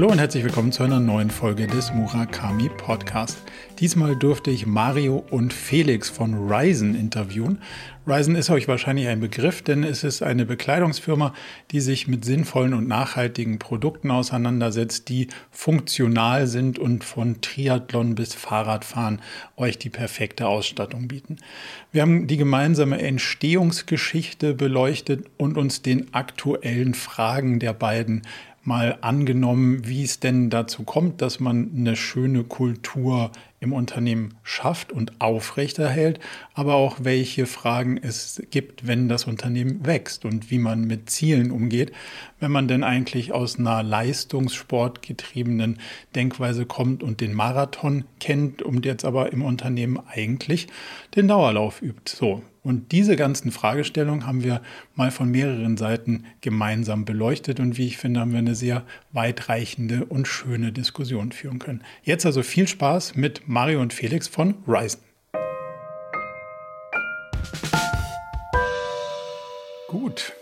Hallo und herzlich willkommen zu einer neuen Folge des Murakami Podcast. Diesmal durfte ich Mario und Felix von Ryzen interviewen. Ryzen ist euch wahrscheinlich ein Begriff, denn es ist eine Bekleidungsfirma, die sich mit sinnvollen und nachhaltigen Produkten auseinandersetzt, die funktional sind und von Triathlon bis Fahrradfahren euch die perfekte Ausstattung bieten. Wir haben die gemeinsame Entstehungsgeschichte beleuchtet und uns den aktuellen Fragen der beiden mal angenommen, wie es denn dazu kommt, dass man eine schöne Kultur im Unternehmen schafft und aufrechterhält, aber auch welche Fragen es gibt, wenn das Unternehmen wächst und wie man mit Zielen umgeht, wenn man denn eigentlich aus einer leistungssportgetriebenen Denkweise kommt und den Marathon kennt und jetzt aber im Unternehmen eigentlich den Dauerlauf übt. So, und diese ganzen Fragestellungen haben wir mal von mehreren Seiten gemeinsam beleuchtet und wie ich finde, haben wir eine sehr weitreichende und schöne Diskussion führen können. Jetzt also viel Spaß mit Mario und Felix von Ryzen. Gut,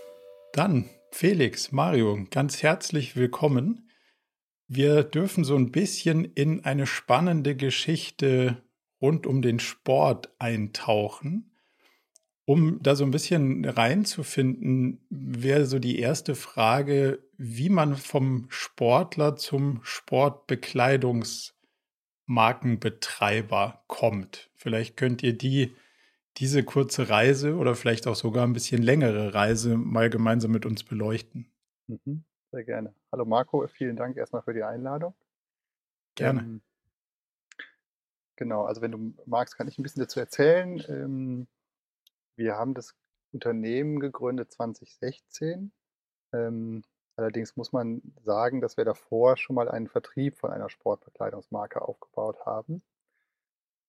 dann Felix, Mario, ganz herzlich willkommen. Wir dürfen so ein bisschen in eine spannende Geschichte rund um den Sport eintauchen. Um da so ein bisschen reinzufinden, wäre so die erste Frage, wie man vom Sportler zum Sportbekleidungsmarkenbetreiber kommt. Vielleicht könnt ihr die, diese kurze Reise oder vielleicht auch sogar ein bisschen längere Reise mal gemeinsam mit uns beleuchten. Mhm, sehr gerne. Hallo Marco, vielen Dank erstmal für die Einladung. Gerne. Ähm, genau, also wenn du magst, kann ich ein bisschen dazu erzählen. Ähm, wir haben das Unternehmen gegründet 2016. Ähm, allerdings muss man sagen, dass wir davor schon mal einen Vertrieb von einer Sportbekleidungsmarke aufgebaut haben.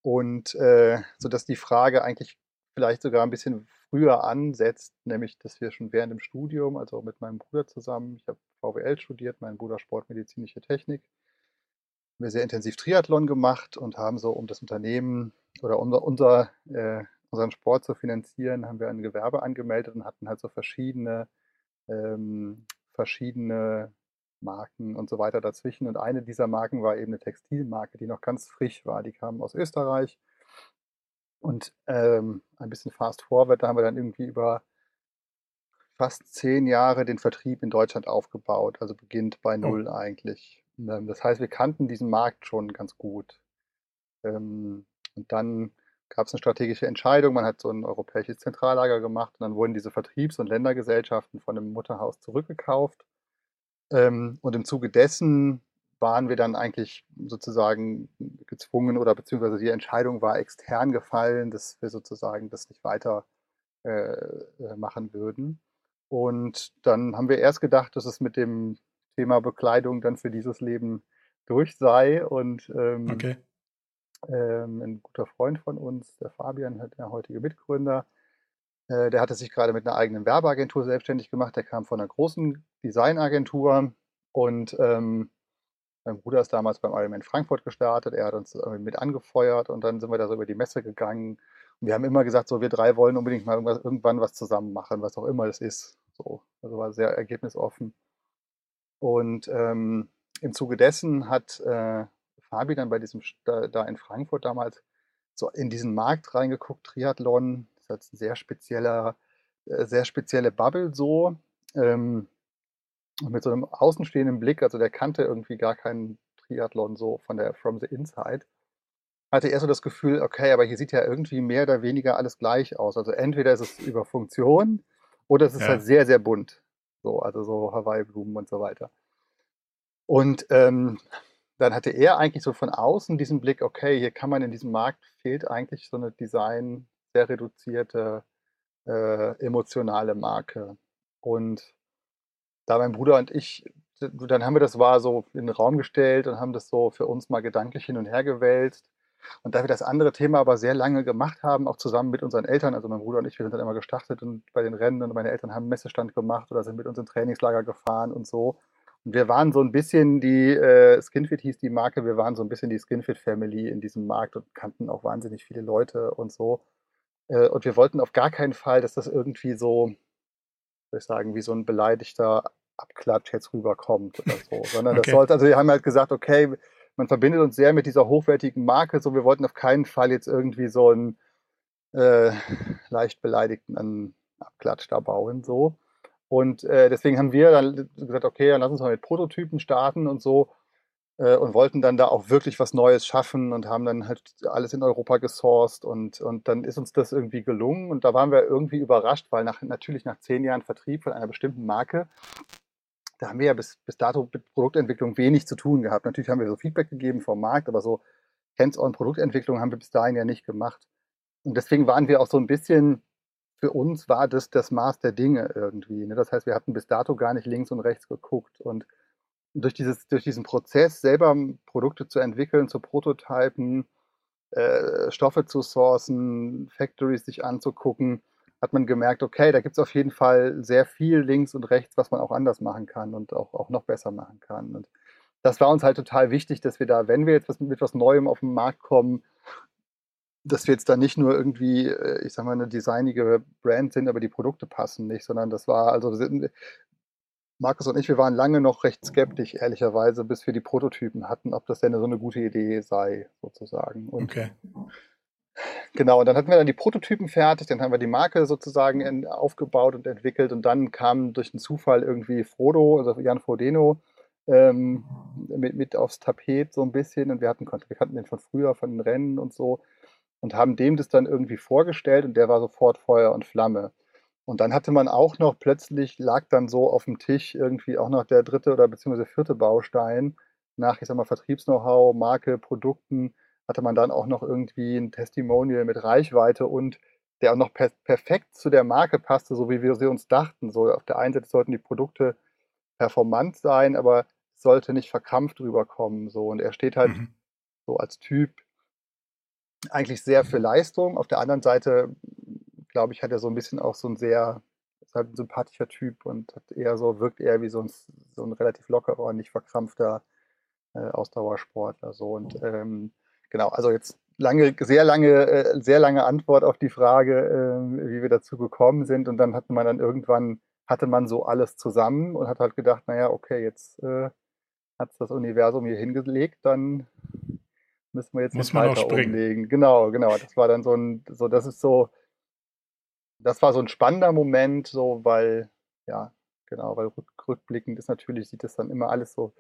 Und äh, sodass die Frage eigentlich vielleicht sogar ein bisschen früher ansetzt, nämlich dass wir schon während dem Studium, also mit meinem Bruder zusammen, ich habe VWL studiert, mein Bruder Sportmedizinische Technik, haben wir sehr intensiv Triathlon gemacht und haben so um das Unternehmen oder unser, unser äh, unseren Sport zu finanzieren, haben wir ein Gewerbe angemeldet und hatten halt so verschiedene, ähm, verschiedene Marken und so weiter dazwischen. Und eine dieser Marken war eben eine Textilmarke, die noch ganz frisch war. Die kam aus Österreich. Und ähm, ein bisschen fast forward, da haben wir dann irgendwie über fast zehn Jahre den Vertrieb in Deutschland aufgebaut. Also beginnt bei oh. Null oh. eigentlich. Ähm, das heißt, wir kannten diesen Markt schon ganz gut. Ähm, und dann gab es eine strategische Entscheidung. Man hat so ein europäisches Zentrallager gemacht und dann wurden diese Vertriebs- und Ländergesellschaften von dem Mutterhaus zurückgekauft. Ähm, und im Zuge dessen waren wir dann eigentlich sozusagen gezwungen oder beziehungsweise die Entscheidung war extern gefallen, dass wir sozusagen das nicht weiter äh, äh machen würden. Und dann haben wir erst gedacht, dass es mit dem Thema Bekleidung dann für dieses Leben durch sei. Und ähm, okay. Ähm, ein guter Freund von uns, der Fabian, der heutige Mitgründer, äh, der hatte sich gerade mit einer eigenen Werbeagentur selbstständig gemacht. Der kam von einer großen Designagentur und ähm, mein Bruder ist damals beim Ironman Frankfurt gestartet. Er hat uns mit angefeuert und dann sind wir da so über die Messe gegangen. Und wir haben immer gesagt, so wir drei wollen unbedingt mal irgendwann was zusammen machen, was auch immer es ist. So, also war sehr ergebnisoffen. Und ähm, im Zuge dessen hat äh, Fabi dann bei diesem, da, da in Frankfurt damals so in diesen Markt reingeguckt, Triathlon, das ist halt ein sehr spezieller, äh, sehr spezielle Bubble so. Ähm, mit so einem außenstehenden Blick, also der kannte irgendwie gar keinen Triathlon so von der From the Inside, hatte er so das Gefühl, okay, aber hier sieht ja irgendwie mehr oder weniger alles gleich aus. Also entweder ist es über Funktion oder es ist ja. halt sehr, sehr bunt. So, also so Hawaii-Blumen und so weiter. Und ähm, dann hatte er eigentlich so von außen diesen Blick, okay, hier kann man in diesem Markt fehlt eigentlich so eine Design, sehr reduzierte, äh, emotionale Marke. Und da mein Bruder und ich, dann haben wir das war so in den Raum gestellt und haben das so für uns mal gedanklich hin und her gewälzt. Und da wir das andere Thema aber sehr lange gemacht haben, auch zusammen mit unseren Eltern, also mein Bruder und ich, wir sind dann immer gestartet und bei den Rennen und meine Eltern haben einen Messestand gemacht oder sind mit uns in Trainingslager gefahren und so. Und wir waren so ein bisschen die, äh, Skinfit hieß die Marke, wir waren so ein bisschen die Skinfit Family in diesem Markt und kannten auch wahnsinnig viele Leute und so. Äh, und wir wollten auf gar keinen Fall, dass das irgendwie so, soll ich sagen, wie so ein beleidigter Abklatsch jetzt rüberkommt oder so, sondern okay. das sollte, also wir haben halt gesagt, okay, man verbindet uns sehr mit dieser hochwertigen Marke, so wir wollten auf keinen Fall jetzt irgendwie so einen äh, leicht beleidigten Abklatsch da bauen, so. Und äh, deswegen haben wir dann gesagt, okay, dann lass uns mal mit Prototypen starten und so äh, und wollten dann da auch wirklich was Neues schaffen und haben dann halt alles in Europa gesourced und, und dann ist uns das irgendwie gelungen und da waren wir irgendwie überrascht, weil nach, natürlich nach zehn Jahren Vertrieb von einer bestimmten Marke, da haben wir ja bis, bis dato mit Produktentwicklung wenig zu tun gehabt. Natürlich haben wir so Feedback gegeben vom Markt, aber so Hands-on Produktentwicklung haben wir bis dahin ja nicht gemacht. Und deswegen waren wir auch so ein bisschen, für uns war das das Maß der Dinge irgendwie. Ne? Das heißt, wir hatten bis dato gar nicht links und rechts geguckt und durch, dieses, durch diesen Prozess selber Produkte zu entwickeln, zu prototypen, äh, Stoffe zu sourcen, Factories sich anzugucken, hat man gemerkt, okay, da gibt es auf jeden Fall sehr viel links und rechts, was man auch anders machen kann und auch, auch noch besser machen kann. Und das war uns halt total wichtig, dass wir da, wenn wir jetzt mit etwas Neuem auf den Markt kommen, dass wir jetzt da nicht nur irgendwie, äh, ich sag mal, eine designige Brand sind, aber die Produkte passen nicht, sondern das war, also Markus und ich, wir waren lange noch recht skeptisch, ehrlicherweise, bis wir die Prototypen hatten, ob das denn so eine gute Idee sei, sozusagen. Und okay. Genau, und dann hatten wir dann die Prototypen fertig, dann haben wir die Marke sozusagen in, aufgebaut und entwickelt und dann kam durch den Zufall irgendwie Frodo, also Jan Frodeno, ähm, mit, mit aufs Tapet so ein bisschen und wir hatten wir kannten den von früher, von den Rennen und so und haben dem das dann irgendwie vorgestellt und der war sofort Feuer und Flamme. Und dann hatte man auch noch, plötzlich lag dann so auf dem Tisch irgendwie auch noch der dritte oder beziehungsweise vierte Baustein nach, ich sag mal, Vertriebs-Know-how, Marke, Produkten, hatte man dann auch noch irgendwie ein Testimonial mit Reichweite und der auch noch per perfekt zu der Marke passte, so wie wir sie uns dachten. So auf der einen Seite sollten die Produkte performant sein, aber es sollte nicht verkrampft rüberkommen. So. Und er steht halt mhm. so als Typ eigentlich sehr für Leistung. Auf der anderen Seite glaube ich, hat er so ein bisschen auch so ein sehr, ist halt ein sympathischer Typ und hat eher so, wirkt eher wie so ein, so ein relativ lockerer, nicht verkrampfter äh, Ausdauersportler. So. Und ähm, genau, also jetzt lange, sehr lange, äh, sehr lange Antwort auf die Frage, äh, wie wir dazu gekommen sind. Und dann hatte man dann irgendwann, hatte man so alles zusammen und hat halt gedacht, naja, okay, jetzt äh, hat das Universum hier hingelegt, dann müssen wir jetzt Muss man weiter umlegen. Genau, genau. Das war dann so ein, so, das ist so, das war so ein spannender Moment, so, weil, ja, genau, weil rück, rückblickend ist natürlich, sieht das dann immer alles so,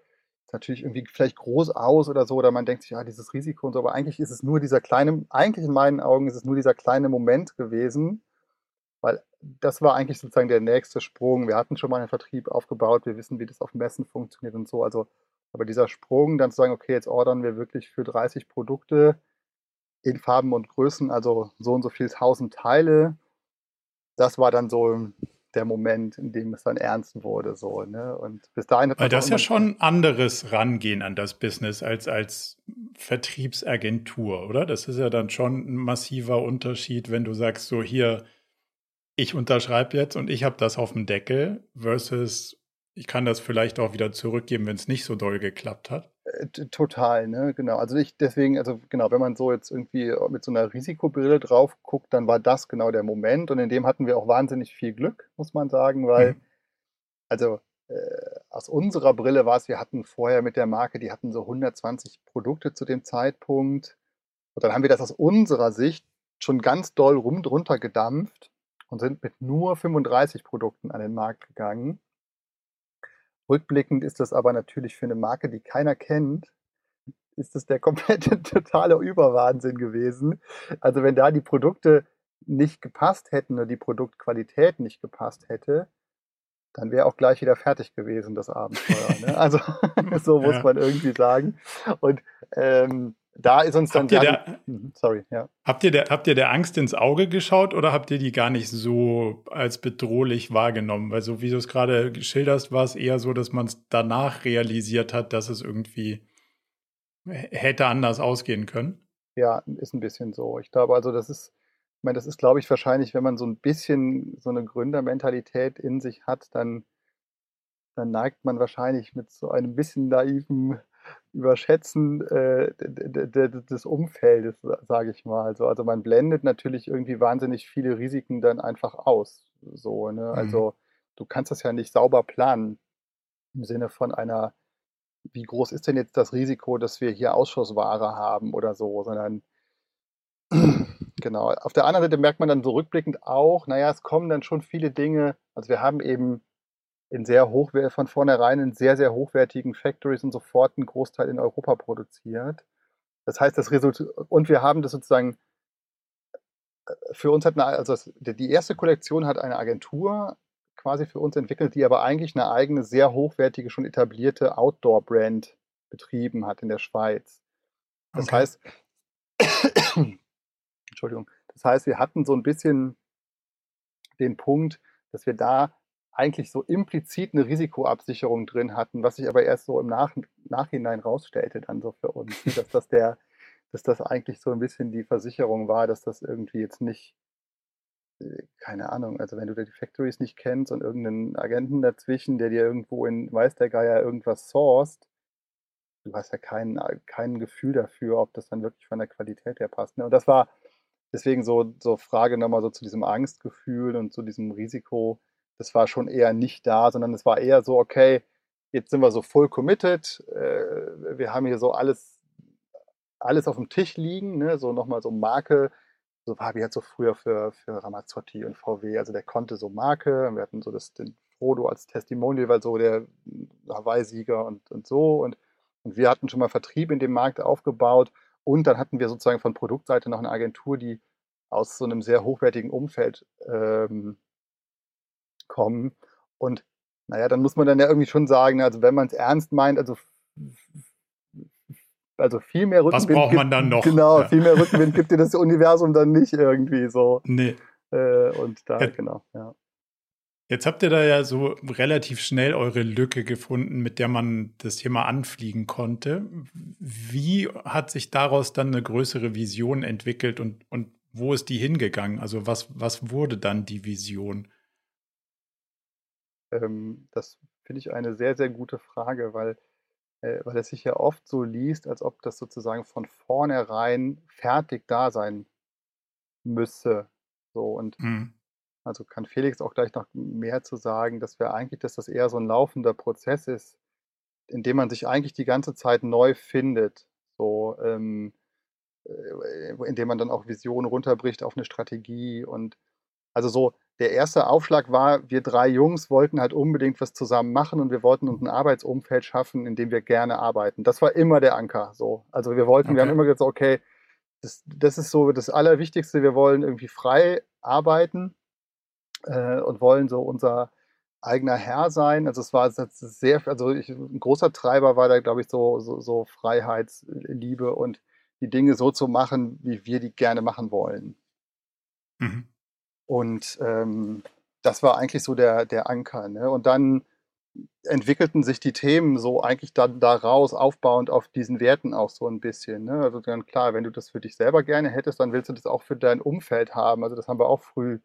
ist natürlich irgendwie vielleicht groß aus oder so, oder man denkt sich, ja, dieses Risiko und so, aber eigentlich ist es nur dieser kleine, eigentlich in meinen Augen ist es nur dieser kleine Moment gewesen, weil das war eigentlich sozusagen der nächste Sprung. Wir hatten schon mal einen Vertrieb aufgebaut, wir wissen, wie das auf Messen funktioniert und so, also, aber dieser Sprung, dann zu sagen, okay, jetzt ordern wir wirklich für 30 Produkte in Farben und Größen, also so und so viel tausend Teile, das war dann so der Moment, in dem es dann ernst wurde. So, ne? Und bis dahin hat Weil das ist ja schon ein anderes Rangehen an das Business als als Vertriebsagentur, oder? Das ist ja dann schon ein massiver Unterschied, wenn du sagst, so hier, ich unterschreibe jetzt und ich habe das auf dem Deckel, versus ich kann das vielleicht auch wieder zurückgeben, wenn es nicht so doll geklappt hat. Äh, total, ne, genau. Also ich deswegen, also genau, wenn man so jetzt irgendwie mit so einer Risikobrille drauf guckt, dann war das genau der Moment und in dem hatten wir auch wahnsinnig viel Glück, muss man sagen, weil, mhm. also äh, aus unserer Brille war es, wir hatten vorher mit der Marke, die hatten so 120 Produkte zu dem Zeitpunkt und dann haben wir das aus unserer Sicht schon ganz doll rum drunter gedampft und sind mit nur 35 Produkten an den Markt gegangen Rückblickend ist das aber natürlich für eine Marke, die keiner kennt, ist das der komplette totale Überwahnsinn gewesen. Also wenn da die Produkte nicht gepasst hätten oder die Produktqualität nicht gepasst hätte, dann wäre auch gleich wieder fertig gewesen, das Abenteuer. Ne? Also so muss ja. man irgendwie sagen. Und ähm, da ist uns dann habt ihr der, mhm, sorry, ja. Habt ihr, der, habt ihr der Angst ins Auge geschaut oder habt ihr die gar nicht so als bedrohlich wahrgenommen? Weil so wie du es gerade geschilderst, war es eher so, dass man es danach realisiert hat, dass es irgendwie hätte anders ausgehen können. Ja, ist ein bisschen so. Ich glaube also, das ist, ich meine, das ist, glaube ich, wahrscheinlich, wenn man so ein bisschen so eine Gründermentalität in sich hat, dann, dann neigt man wahrscheinlich mit so einem bisschen naiven Überschätzen äh, des Umfeldes, sage ich mal. Also, also man blendet natürlich irgendwie wahnsinnig viele Risiken dann einfach aus. So, ne? Mhm. Also du kannst das ja nicht sauber planen. im Sinne von einer, wie groß ist denn jetzt das Risiko, dass wir hier Ausschussware haben oder so, sondern genau. Auf der anderen Seite merkt man dann so rückblickend auch, naja, es kommen dann schon viele Dinge, also wir haben eben in sehr hochwertigen, von vornherein in sehr, sehr hochwertigen Factories und sofort einen Großteil in Europa produziert. Das heißt, das Resultat, und wir haben das sozusagen, äh, für uns hat eine, also die erste Kollektion hat eine Agentur quasi für uns entwickelt, die aber eigentlich eine eigene, sehr hochwertige, schon etablierte Outdoor-Brand betrieben hat in der Schweiz. Das okay. heißt, Entschuldigung, das heißt, wir hatten so ein bisschen den Punkt, dass wir da eigentlich so implizit eine Risikoabsicherung drin hatten, was sich aber erst so im Nach Nachhinein rausstellte dann so für uns, dass das der, dass das eigentlich so ein bisschen die Versicherung war, dass das irgendwie jetzt nicht, äh, keine Ahnung, also wenn du die Factories nicht kennst und irgendeinen Agenten dazwischen, der dir irgendwo in weiß der Geier irgendwas sourced, du hast ja kein, kein Gefühl dafür, ob das dann wirklich von der Qualität her passt. Ne? Und das war deswegen so, so Frage nochmal so zu diesem Angstgefühl und zu diesem Risiko das war schon eher nicht da, sondern es war eher so, okay, jetzt sind wir so full committed, äh, wir haben hier so alles, alles auf dem Tisch liegen, ne? so nochmal so Marke, so war wie halt so früher für, für Ramazzotti und VW, also der konnte so Marke, wir hatten so das, den Frodo als Testimonial, weil so der Hawaii-Sieger und, und so. Und, und wir hatten schon mal Vertrieb in dem Markt aufgebaut. Und dann hatten wir sozusagen von Produktseite noch eine Agentur, die aus so einem sehr hochwertigen Umfeld ähm, kommen. Und naja, dann muss man dann ja irgendwie schon sagen, also wenn man es ernst meint, also also viel mehr Rückenwind. Was braucht man dann noch? Genau, ja. viel mehr Rückenwind gibt dir das Universum dann nicht irgendwie so. Nee. Äh, und da, ja. genau, ja. Jetzt habt ihr da ja so relativ schnell eure Lücke gefunden, mit der man das Thema anfliegen konnte. Wie hat sich daraus dann eine größere Vision entwickelt und, und wo ist die hingegangen? Also was, was wurde dann die Vision? Ähm, das finde ich eine sehr, sehr gute Frage, weil, äh, weil es sich ja oft so liest, als ob das sozusagen von vornherein fertig da sein müsse. So und mhm. also kann Felix auch gleich noch mehr zu sagen, dass wir eigentlich, dass das eher so ein laufender Prozess ist, in dem man sich eigentlich die ganze Zeit neu findet. So, ähm, äh, indem man dann auch Visionen runterbricht auf eine Strategie und also so der erste Aufschlag war, wir drei Jungs wollten halt unbedingt was zusammen machen und wir wollten uns ein Arbeitsumfeld schaffen, in dem wir gerne arbeiten. Das war immer der Anker. So. Also wir wollten, okay. wir haben immer gesagt, okay, das, das ist so das Allerwichtigste, wir wollen irgendwie frei arbeiten äh, und wollen so unser eigener Herr sein. Also es war sehr, also ich, ein großer Treiber war da, glaube ich, so, so, so Freiheitsliebe und die Dinge so zu machen, wie wir die gerne machen wollen. Mhm. Und ähm, das war eigentlich so der, der Anker. Ne? Und dann entwickelten sich die Themen so eigentlich dann daraus, aufbauend auf diesen Werten auch so ein bisschen. Ne? Also dann klar, wenn du das für dich selber gerne hättest, dann willst du das auch für dein Umfeld haben. Also das haben wir auch früh,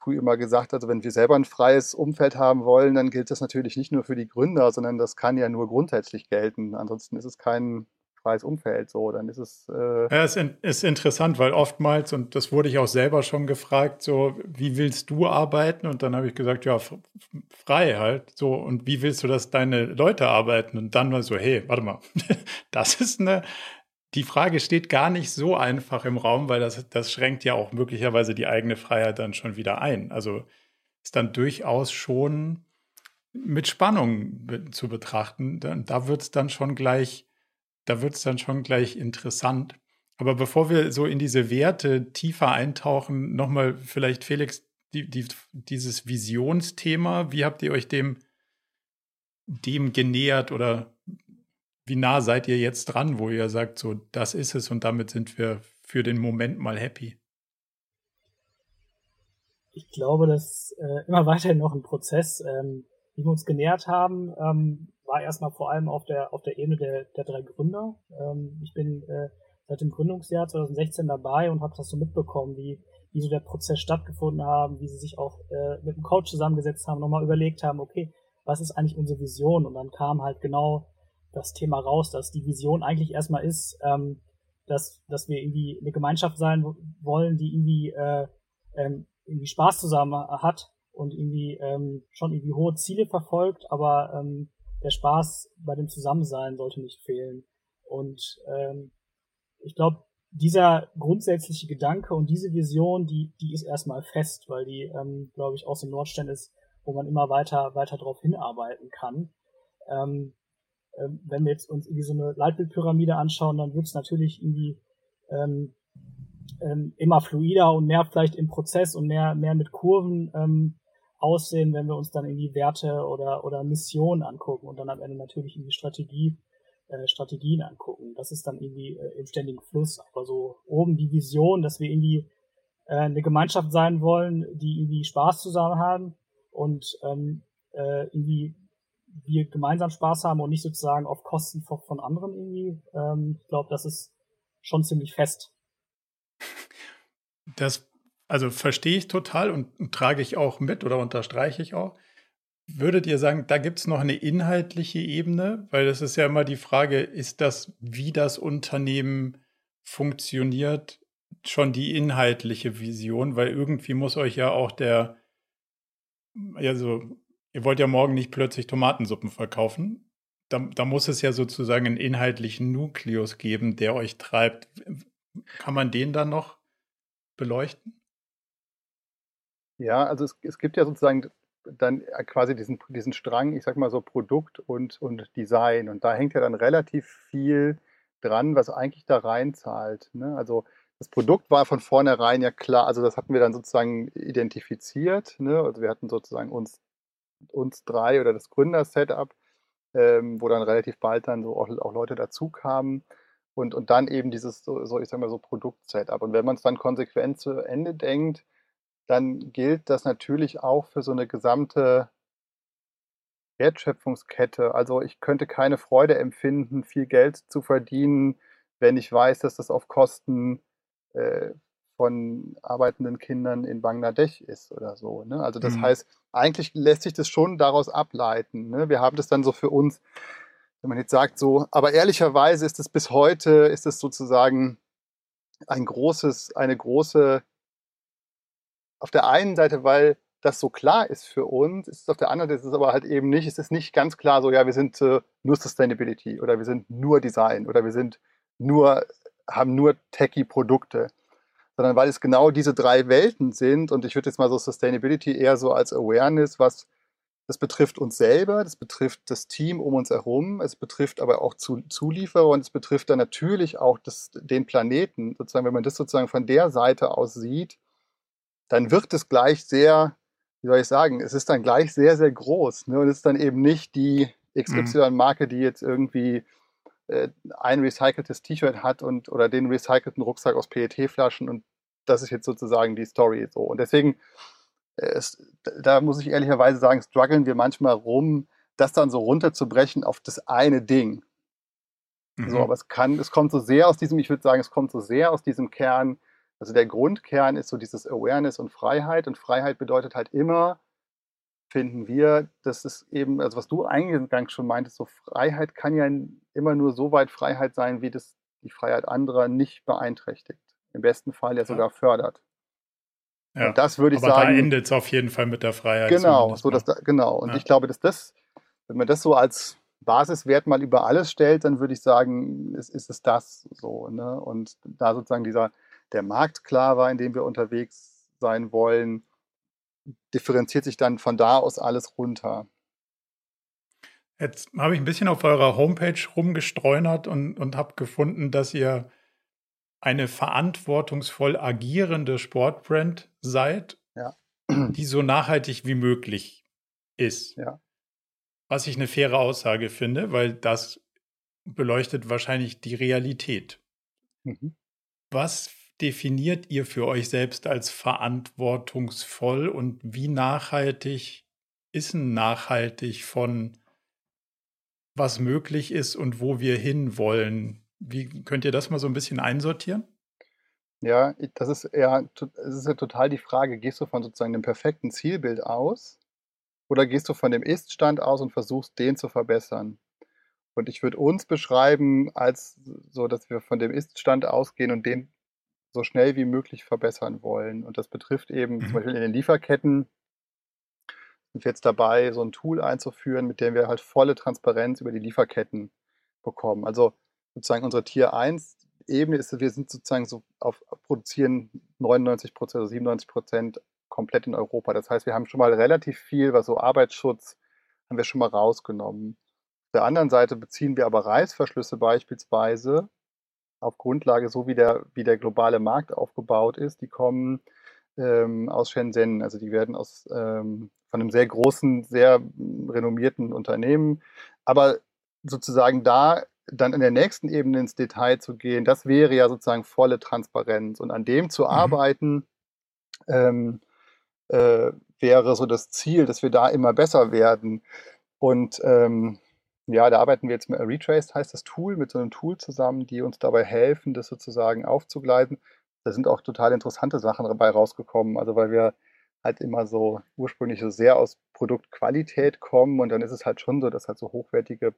früh immer gesagt. Also wenn wir selber ein freies Umfeld haben wollen, dann gilt das natürlich nicht nur für die Gründer, sondern das kann ja nur grundsätzlich gelten. Ansonsten ist es kein, freies Umfeld. So, dann ist es. Äh ja, es ist interessant, weil oftmals, und das wurde ich auch selber schon gefragt, so, wie willst du arbeiten? Und dann habe ich gesagt, ja, frei halt. So, und wie willst du, dass deine Leute arbeiten? Und dann war so, hey, warte mal, das ist eine. Die Frage steht gar nicht so einfach im Raum, weil das, das schränkt ja auch möglicherweise die eigene Freiheit dann schon wieder ein. Also ist dann durchaus schon mit Spannung zu betrachten. Da wird es dann schon gleich da wird es dann schon gleich interessant. Aber bevor wir so in diese Werte tiefer eintauchen, nochmal vielleicht Felix, die, die, dieses Visionsthema, wie habt ihr euch dem, dem genähert oder wie nah seid ihr jetzt dran, wo ihr sagt, so, das ist es und damit sind wir für den Moment mal happy? Ich glaube, das ist äh, immer weiterhin noch ein Prozess, ähm, wie wir uns genähert haben. Ähm, war erstmal vor allem auf der, auf der Ebene der, der drei Gründer. Ähm, ich bin äh, seit dem Gründungsjahr 2016 dabei und habe das so mitbekommen, wie, wie so der Prozess stattgefunden haben, wie sie sich auch äh, mit dem Coach zusammengesetzt haben, nochmal überlegt haben, okay, was ist eigentlich unsere Vision? Und dann kam halt genau das Thema raus, dass die Vision eigentlich erstmal ist, ähm, dass, dass wir irgendwie eine Gemeinschaft sein wollen, die irgendwie, äh, ähm, irgendwie Spaß zusammen hat und irgendwie ähm, schon irgendwie hohe Ziele verfolgt, aber ähm, der Spaß bei dem Zusammensein sollte nicht fehlen. Und ähm, ich glaube, dieser grundsätzliche Gedanke und diese Vision, die, die ist erstmal fest, weil die, ähm, glaube ich, aus dem Nordstern ist, wo man immer weiter, weiter darauf hinarbeiten kann. Ähm, ähm, wenn wir jetzt uns irgendwie so eine Leitbildpyramide anschauen, dann wird es natürlich irgendwie ähm, ähm, immer fluider und mehr vielleicht im Prozess und mehr, mehr mit Kurven ähm, aussehen, wenn wir uns dann irgendwie Werte oder, oder Missionen angucken und dann am Ende natürlich irgendwie Strategie, äh, Strategien angucken. Das ist dann irgendwie äh, im ständigen Fluss. Aber so oben die Vision, dass wir irgendwie äh, eine Gemeinschaft sein wollen, die irgendwie Spaß zusammen haben und ähm, äh, irgendwie wir gemeinsam Spaß haben und nicht sozusagen auf Kosten von, von anderen irgendwie. Ähm, ich glaube, das ist schon ziemlich fest. Das, also verstehe ich total und, und trage ich auch mit oder unterstreiche ich auch. Würdet ihr sagen, da gibt es noch eine inhaltliche Ebene? Weil das ist ja immer die Frage, ist das, wie das Unternehmen funktioniert, schon die inhaltliche Vision? Weil irgendwie muss euch ja auch der, also ihr wollt ja morgen nicht plötzlich Tomatensuppen verkaufen. Da, da muss es ja sozusagen einen inhaltlichen Nukleus geben, der euch treibt. Kann man den dann noch beleuchten? Ja, also es, es gibt ja sozusagen dann quasi diesen, diesen Strang, ich sag mal so Produkt und, und Design. Und da hängt ja dann relativ viel dran, was eigentlich da reinzahlt. Ne? Also das Produkt war von vornherein ja klar, also das hatten wir dann sozusagen identifiziert. Ne? Also wir hatten sozusagen uns, uns drei oder das Gründer-Setup, ähm, wo dann relativ bald dann so auch, auch Leute dazu kamen. Und, und dann eben dieses, so, so ich sag mal so Produkt-Setup. Und wenn man es dann konsequent zu Ende denkt, dann gilt das natürlich auch für so eine gesamte Wertschöpfungskette. Also ich könnte keine Freude empfinden, viel Geld zu verdienen, wenn ich weiß, dass das auf Kosten äh, von arbeitenden Kindern in Bangladesch ist oder so. Ne? Also das mhm. heißt, eigentlich lässt sich das schon daraus ableiten. Ne? Wir haben das dann so für uns, wenn man jetzt sagt so, aber ehrlicherweise ist es bis heute, ist es sozusagen ein großes, eine große auf der einen Seite, weil das so klar ist für uns, ist es auf der anderen Seite ist es aber halt eben nicht, es ist nicht ganz klar so, ja, wir sind äh, nur Sustainability oder wir sind nur Design oder wir sind nur, haben nur techie Produkte, sondern weil es genau diese drei Welten sind und ich würde jetzt mal so Sustainability eher so als Awareness, was das betrifft uns selber, das betrifft das Team um uns herum, es betrifft aber auch zu, Zulieferer und es betrifft dann natürlich auch das, den Planeten. Sozusagen, wenn man das sozusagen von der Seite aus sieht, dann wird es gleich sehr, wie soll ich sagen, es ist dann gleich sehr, sehr groß. Ne? Und es ist dann eben nicht die XY-Marke, mhm. die jetzt irgendwie äh, ein recyceltes T-Shirt hat und oder den recycelten Rucksack aus PET-Flaschen und das ist jetzt sozusagen die Story so. Und deswegen, äh, es, da muss ich ehrlicherweise sagen, strugglen wir manchmal rum, das dann so runterzubrechen auf das eine Ding. Mhm. So, aber es kann, es kommt so sehr aus diesem, ich würde sagen, es kommt so sehr aus diesem Kern, also der Grundkern ist so dieses Awareness und Freiheit. Und Freiheit bedeutet halt immer, finden wir, dass es eben, also was du eingangs schon meintest, so Freiheit kann ja immer nur so weit Freiheit sein, wie das die Freiheit anderer nicht beeinträchtigt. Im besten Fall ja sogar fördert. Ja, und das würde ich aber sagen. Da endet es auf jeden Fall mit der Freiheit. Genau, so dass da, genau. Und ja. ich glaube, dass das, wenn man das so als Basiswert mal über alles stellt, dann würde ich sagen, ist, ist es das so. Ne? Und da sozusagen dieser, der Markt klar war, in dem wir unterwegs sein wollen, differenziert sich dann von da aus alles runter. Jetzt habe ich ein bisschen auf eurer Homepage rumgestreunert und, und habe gefunden, dass ihr eine verantwortungsvoll agierende Sportbrand seid, ja. die so nachhaltig wie möglich ist. Ja. Was ich eine faire Aussage finde, weil das beleuchtet wahrscheinlich die Realität. Mhm. Was definiert ihr für euch selbst als verantwortungsvoll und wie nachhaltig ist ein nachhaltig von was möglich ist und wo wir hinwollen? Wie könnt ihr das mal so ein bisschen einsortieren? Ja, das ist eher, es ist ja total die Frage, gehst du von sozusagen dem perfekten Zielbild aus oder gehst du von dem Ist-Stand aus und versuchst, den zu verbessern? Und ich würde uns beschreiben als so, dass wir von dem Ist-Stand ausgehen und den so schnell wie möglich verbessern wollen. Und das betrifft eben mhm. zum Beispiel in den Lieferketten sind wir jetzt dabei, so ein Tool einzuführen, mit dem wir halt volle Transparenz über die Lieferketten bekommen. Also sozusagen unsere Tier 1 Ebene ist, wir sind sozusagen so auf produzieren 99 Prozent oder 97 Prozent komplett in Europa. Das heißt, wir haben schon mal relativ viel, was so Arbeitsschutz, haben wir schon mal rausgenommen. Auf der anderen Seite beziehen wir aber Reißverschlüsse beispielsweise auf Grundlage, so wie der, wie der globale Markt aufgebaut ist, die kommen ähm, aus Shenzhen. Also die werden aus ähm, von einem sehr großen, sehr renommierten Unternehmen. Aber sozusagen da dann in der nächsten Ebene ins Detail zu gehen, das wäre ja sozusagen volle Transparenz. Und an dem zu mhm. arbeiten, ähm, äh, wäre so das Ziel, dass wir da immer besser werden. Und ähm, ja, da arbeiten wir jetzt mit Retraced, heißt das Tool, mit so einem Tool zusammen, die uns dabei helfen, das sozusagen aufzugleisen. Da sind auch total interessante Sachen dabei rausgekommen. Also weil wir halt immer so ursprünglich so sehr aus Produktqualität kommen und dann ist es halt schon so, dass halt so hochwertige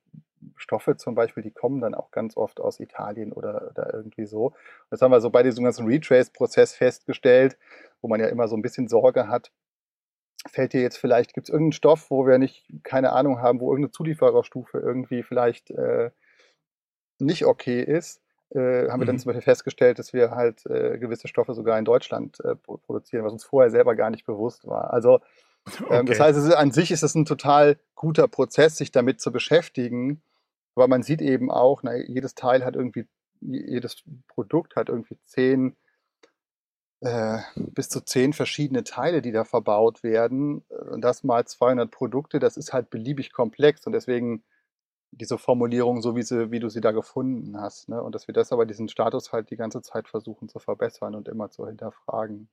Stoffe zum Beispiel, die kommen dann auch ganz oft aus Italien oder, oder irgendwie so. Das haben wir so bei diesem ganzen Retrace-Prozess festgestellt, wo man ja immer so ein bisschen Sorge hat, fällt dir jetzt vielleicht, gibt es irgendeinen Stoff, wo wir nicht, keine Ahnung haben, wo irgendeine Zuliefererstufe irgendwie vielleicht äh, nicht okay ist äh, haben wir dann mhm. zum Beispiel festgestellt, dass wir halt äh, gewisse Stoffe sogar in Deutschland äh, produzieren, was uns vorher selber gar nicht bewusst war. Also ähm, okay. das heißt, ist, an sich ist es ein total guter Prozess, sich damit zu beschäftigen. Aber man sieht eben auch, na, jedes Teil hat irgendwie, jedes Produkt hat irgendwie zehn äh, bis zu zehn verschiedene Teile, die da verbaut werden. Und das mal 200 Produkte, das ist halt beliebig komplex. Und deswegen diese Formulierung, so wie, sie, wie du sie da gefunden hast. Ne? Und dass wir das aber diesen Status halt die ganze Zeit versuchen zu verbessern und immer zu hinterfragen.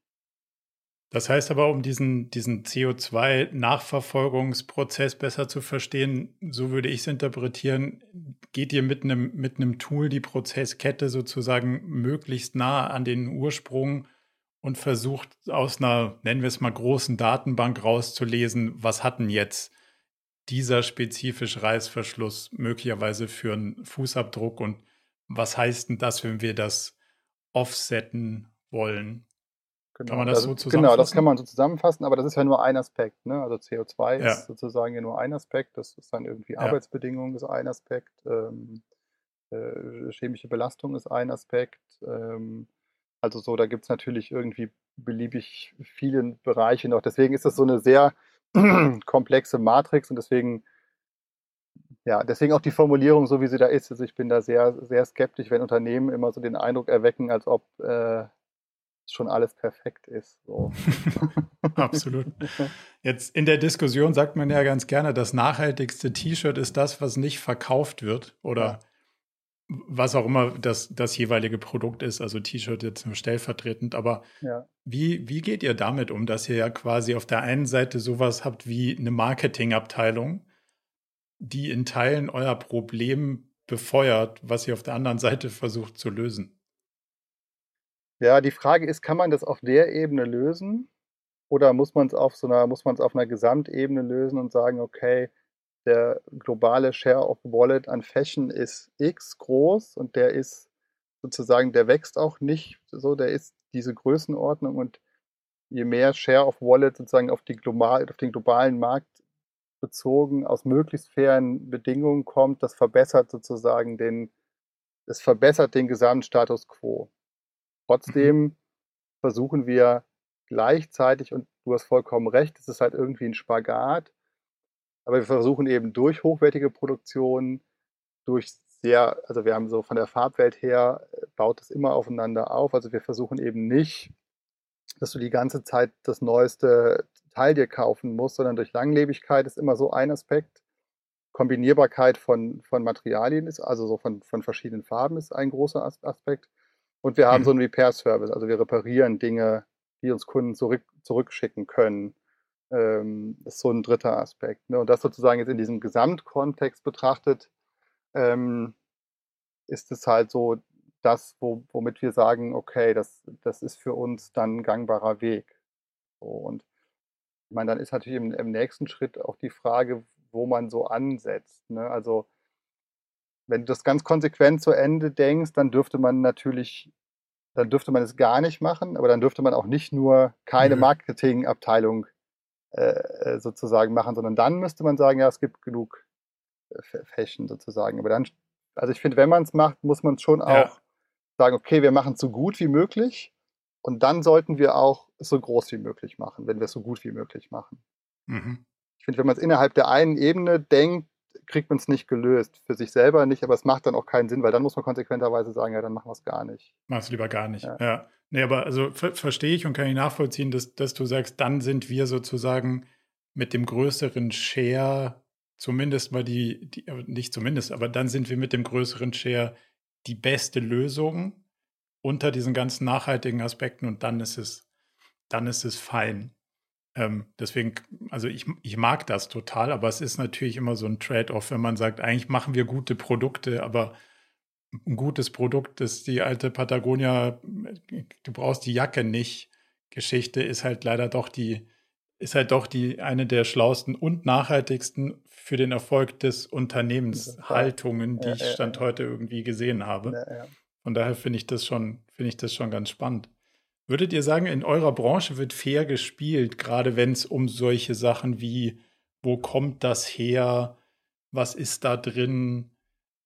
Das heißt aber, um diesen, diesen CO2-Nachverfolgungsprozess besser zu verstehen, so würde ich es interpretieren, geht ihr mit einem, mit einem Tool die Prozesskette sozusagen möglichst nah an den Ursprung und versucht aus einer, nennen wir es mal, großen Datenbank rauszulesen, was hatten jetzt dieser spezifische Reißverschluss möglicherweise für einen Fußabdruck und was heißt denn das, wenn wir das offsetten wollen? Genau. Kann man das, das so zusammenfassen? Genau, das kann man so zusammenfassen, aber das ist ja nur ein Aspekt. Ne? Also CO2 ja. ist sozusagen ja nur ein Aspekt, das ist dann irgendwie ja. Arbeitsbedingungen ist ein Aspekt, ähm, äh, chemische Belastung ist ein Aspekt. Ähm, also so, da gibt es natürlich irgendwie beliebig viele Bereiche noch. Deswegen ist das so eine sehr komplexe Matrix und deswegen, ja, deswegen auch die Formulierung, so wie sie da ist. Also ich bin da sehr, sehr skeptisch, wenn Unternehmen immer so den Eindruck erwecken, als ob äh, schon alles perfekt ist. So. Absolut. Jetzt in der Diskussion sagt man ja ganz gerne, das nachhaltigste T-Shirt ist das, was nicht verkauft wird oder ja was auch immer das, das jeweilige Produkt ist, also T-Shirt jetzt nur stellvertretend, aber ja. wie, wie geht ihr damit um, dass ihr ja quasi auf der einen Seite sowas habt wie eine Marketingabteilung, die in Teilen euer Problem befeuert, was ihr auf der anderen Seite versucht zu lösen? Ja, die Frage ist, kann man das auf der Ebene lösen? Oder muss man es auf so einer, muss man es auf einer Gesamtebene lösen und sagen, okay, der globale Share of Wallet an Fashion ist X groß und der ist sozusagen, der wächst auch nicht so, der ist diese Größenordnung und je mehr Share of Wallet sozusagen auf, die global, auf den globalen Markt bezogen aus möglichst fairen Bedingungen kommt, das verbessert sozusagen den, es verbessert den Gesamtstatus quo. Trotzdem mhm. versuchen wir gleichzeitig, und du hast vollkommen recht, es ist halt irgendwie ein Spagat, aber wir versuchen eben durch hochwertige Produktion, durch sehr, also wir haben so von der Farbwelt her, äh, baut es immer aufeinander auf. Also wir versuchen eben nicht, dass du die ganze Zeit das neueste Teil dir kaufen musst, sondern durch Langlebigkeit ist immer so ein Aspekt. Kombinierbarkeit von, von Materialien ist, also so von, von verschiedenen Farben ist ein großer Aspekt. Und wir haben mhm. so einen Repair-Service, also wir reparieren Dinge, die uns Kunden zurück, zurückschicken können ähm, ist so ein dritter Aspekt. Ne? Und das sozusagen jetzt in diesem Gesamtkontext betrachtet, ähm, ist es halt so das, wo, womit wir sagen, okay, das, das ist für uns dann ein gangbarer Weg. So, und ich meine, dann ist natürlich im, im, nächsten Schritt auch die Frage, wo man so ansetzt. Ne? Also wenn du das ganz konsequent zu Ende denkst, dann dürfte man natürlich, dann dürfte man es gar nicht machen, aber dann dürfte man auch nicht nur keine Marketingabteilung äh, sozusagen machen, sondern dann müsste man sagen, ja, es gibt genug äh, Fashion sozusagen. Aber dann, also ich finde, wenn man es macht, muss man schon auch ja. sagen, okay, wir machen es so gut wie möglich und dann sollten wir auch so groß wie möglich machen, wenn wir es so gut wie möglich machen. Mhm. Ich finde, wenn man es innerhalb der einen Ebene denkt, kriegt man es nicht gelöst. Für sich selber nicht, aber es macht dann auch keinen Sinn, weil dann muss man konsequenterweise sagen, ja, dann machen wir es gar nicht. Mach es lieber gar nicht. Ja. ja. Nee, aber also ver verstehe ich und kann ich nachvollziehen, dass, dass du sagst, dann sind wir sozusagen mit dem größeren Share, zumindest mal die, die, nicht zumindest, aber dann sind wir mit dem größeren Share die beste Lösung unter diesen ganzen nachhaltigen Aspekten und dann ist es, dann ist es fein. Ähm, deswegen, also ich, ich mag das total, aber es ist natürlich immer so ein Trade-off, wenn man sagt, eigentlich machen wir gute Produkte, aber ein gutes Produkt ist die alte Patagonia, du brauchst die Jacke nicht. Geschichte ist halt leider doch die, ist halt doch die eine der schlausten und nachhaltigsten für den Erfolg des Unternehmens Haltungen, die ja, ich Stand ja, heute irgendwie gesehen habe. Ja, Von daher finde ich das schon, finde ich das schon ganz spannend. Würdet ihr sagen, in eurer Branche wird fair gespielt, gerade wenn es um solche Sachen wie, wo kommt das her, was ist da drin,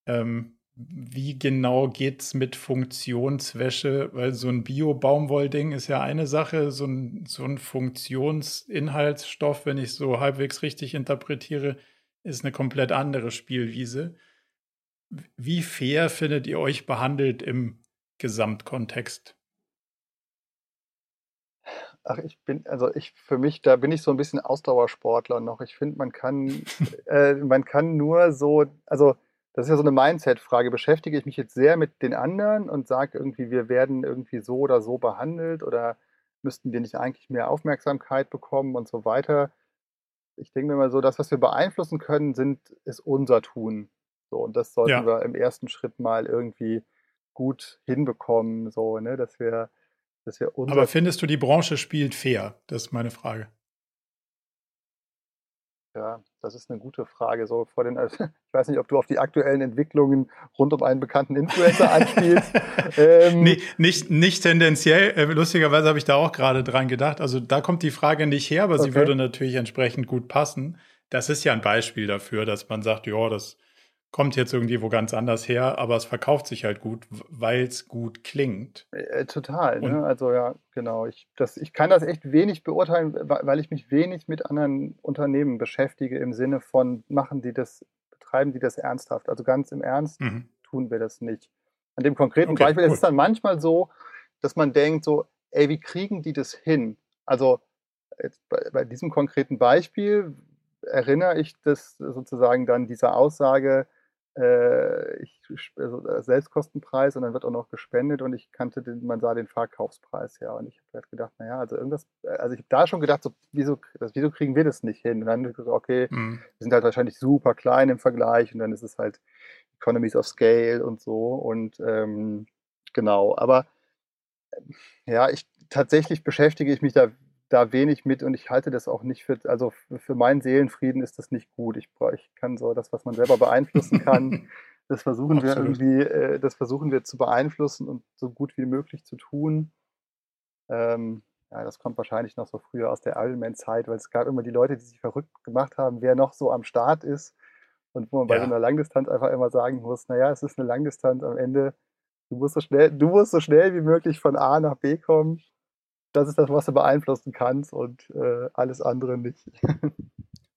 ähm, wie genau geht es mit Funktionswäsche? Weil so ein Bio-Baumwollding ist ja eine Sache, so ein, so ein Funktionsinhaltsstoff, wenn ich so halbwegs richtig interpretiere, ist eine komplett andere Spielwiese. Wie fair findet ihr euch behandelt im Gesamtkontext? Ach, ich bin, also ich für mich, da bin ich so ein bisschen Ausdauersportler noch. Ich finde, man kann, äh, man kann nur so, also das ist ja so eine Mindset-Frage. Beschäftige ich mich jetzt sehr mit den anderen und sage irgendwie, wir werden irgendwie so oder so behandelt oder müssten wir nicht eigentlich mehr Aufmerksamkeit bekommen und so weiter. Ich denke mir mal so, das, was wir beeinflussen können, sind, ist unser Tun. So, und das sollten ja. wir im ersten Schritt mal irgendwie gut hinbekommen, so, ne, dass wir das ist ja Aber findest du, die Branche spielt fair? Das ist meine Frage. Ja, das ist eine gute Frage. So vor den, ich weiß nicht, ob du auf die aktuellen Entwicklungen rund um einen bekannten Influencer anspielst. ähm, nee, nicht, nicht tendenziell. Äh, lustigerweise habe ich da auch gerade dran gedacht. Also da kommt die Frage nicht her, aber okay. sie würde natürlich entsprechend gut passen. Das ist ja ein Beispiel dafür, dass man sagt, ja, das kommt jetzt irgendwie wo ganz anders her, aber es verkauft sich halt gut, weil es gut klingt. Äh, total, ne? also ja, genau. Ich, das, ich kann das echt wenig beurteilen, weil ich mich wenig mit anderen Unternehmen beschäftige im Sinne von, machen die das, betreiben die das ernsthaft? Also ganz im Ernst mhm. tun wir das nicht. An dem konkreten okay, Beispiel cool. ist es dann manchmal so, dass man denkt so, ey, wie kriegen die das hin? Also bei, bei diesem konkreten Beispiel erinnere ich das sozusagen dann dieser Aussage, äh, ich, also äh, Selbstkostenpreis und dann wird auch noch gespendet und ich kannte den, man sah den Verkaufspreis ja und ich habe halt gedacht, naja, also irgendwas, äh, also ich habe da schon gedacht, so, wieso, wieso kriegen wir das nicht hin? Und dann gesagt, okay, mhm. wir sind halt wahrscheinlich super klein im Vergleich und dann ist es halt Economies of Scale und so und ähm, genau, aber ja, ich tatsächlich beschäftige ich mich da da wenig mit und ich halte das auch nicht für, also für meinen Seelenfrieden ist das nicht gut. Ich, ich kann so das, was man selber beeinflussen kann, das versuchen Absolut. wir irgendwie, äh, das versuchen wir zu beeinflussen und so gut wie möglich zu tun. Ähm, ja, das kommt wahrscheinlich noch so früher aus der Ironman-Zeit, weil es gab immer die Leute, die sich verrückt gemacht haben, wer noch so am Start ist und wo man ja. bei so einer Langdistanz einfach immer sagen muss, naja, es ist eine Langdistanz am Ende, du musst so schnell, du musst so schnell wie möglich von A nach B kommen das ist das, was du beeinflussen kannst und äh, alles andere nicht.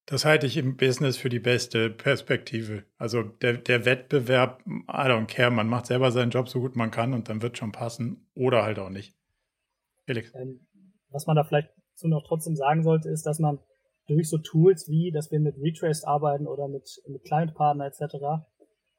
Das halte ich im Business für die beste Perspektive. Also der, der Wettbewerb, I don't care, man macht selber seinen Job so gut man kann und dann wird schon passen oder halt auch nicht. Felix. Ähm, was man da vielleicht so noch trotzdem sagen sollte, ist, dass man durch so Tools wie, dass wir mit Retraced arbeiten oder mit, mit Client-Partner etc.,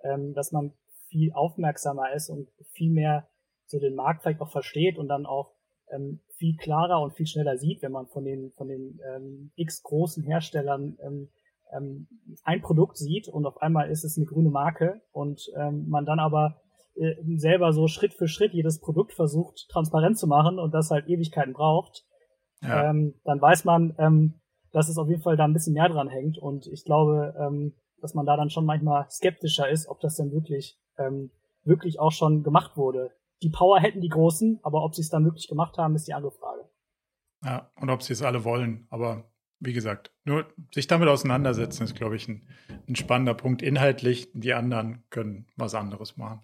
ähm, dass man viel aufmerksamer ist und viel mehr so den Markt vielleicht auch versteht und dann auch ähm, viel klarer und viel schneller sieht, wenn man von den, von den ähm, x großen Herstellern ähm, ähm, ein Produkt sieht und auf einmal ist es eine grüne Marke und ähm, man dann aber äh, selber so Schritt für Schritt jedes Produkt versucht transparent zu machen und das halt Ewigkeiten braucht, ja. ähm, dann weiß man, ähm, dass es auf jeden Fall da ein bisschen mehr dran hängt und ich glaube, ähm, dass man da dann schon manchmal skeptischer ist, ob das denn wirklich ähm, wirklich auch schon gemacht wurde die Power hätten die Großen, aber ob sie es dann wirklich gemacht haben, ist die andere Frage. Ja, und ob sie es alle wollen. Aber wie gesagt, nur sich damit auseinandersetzen ist, glaube ich, ein, ein spannender Punkt. Inhaltlich, die anderen können was anderes machen.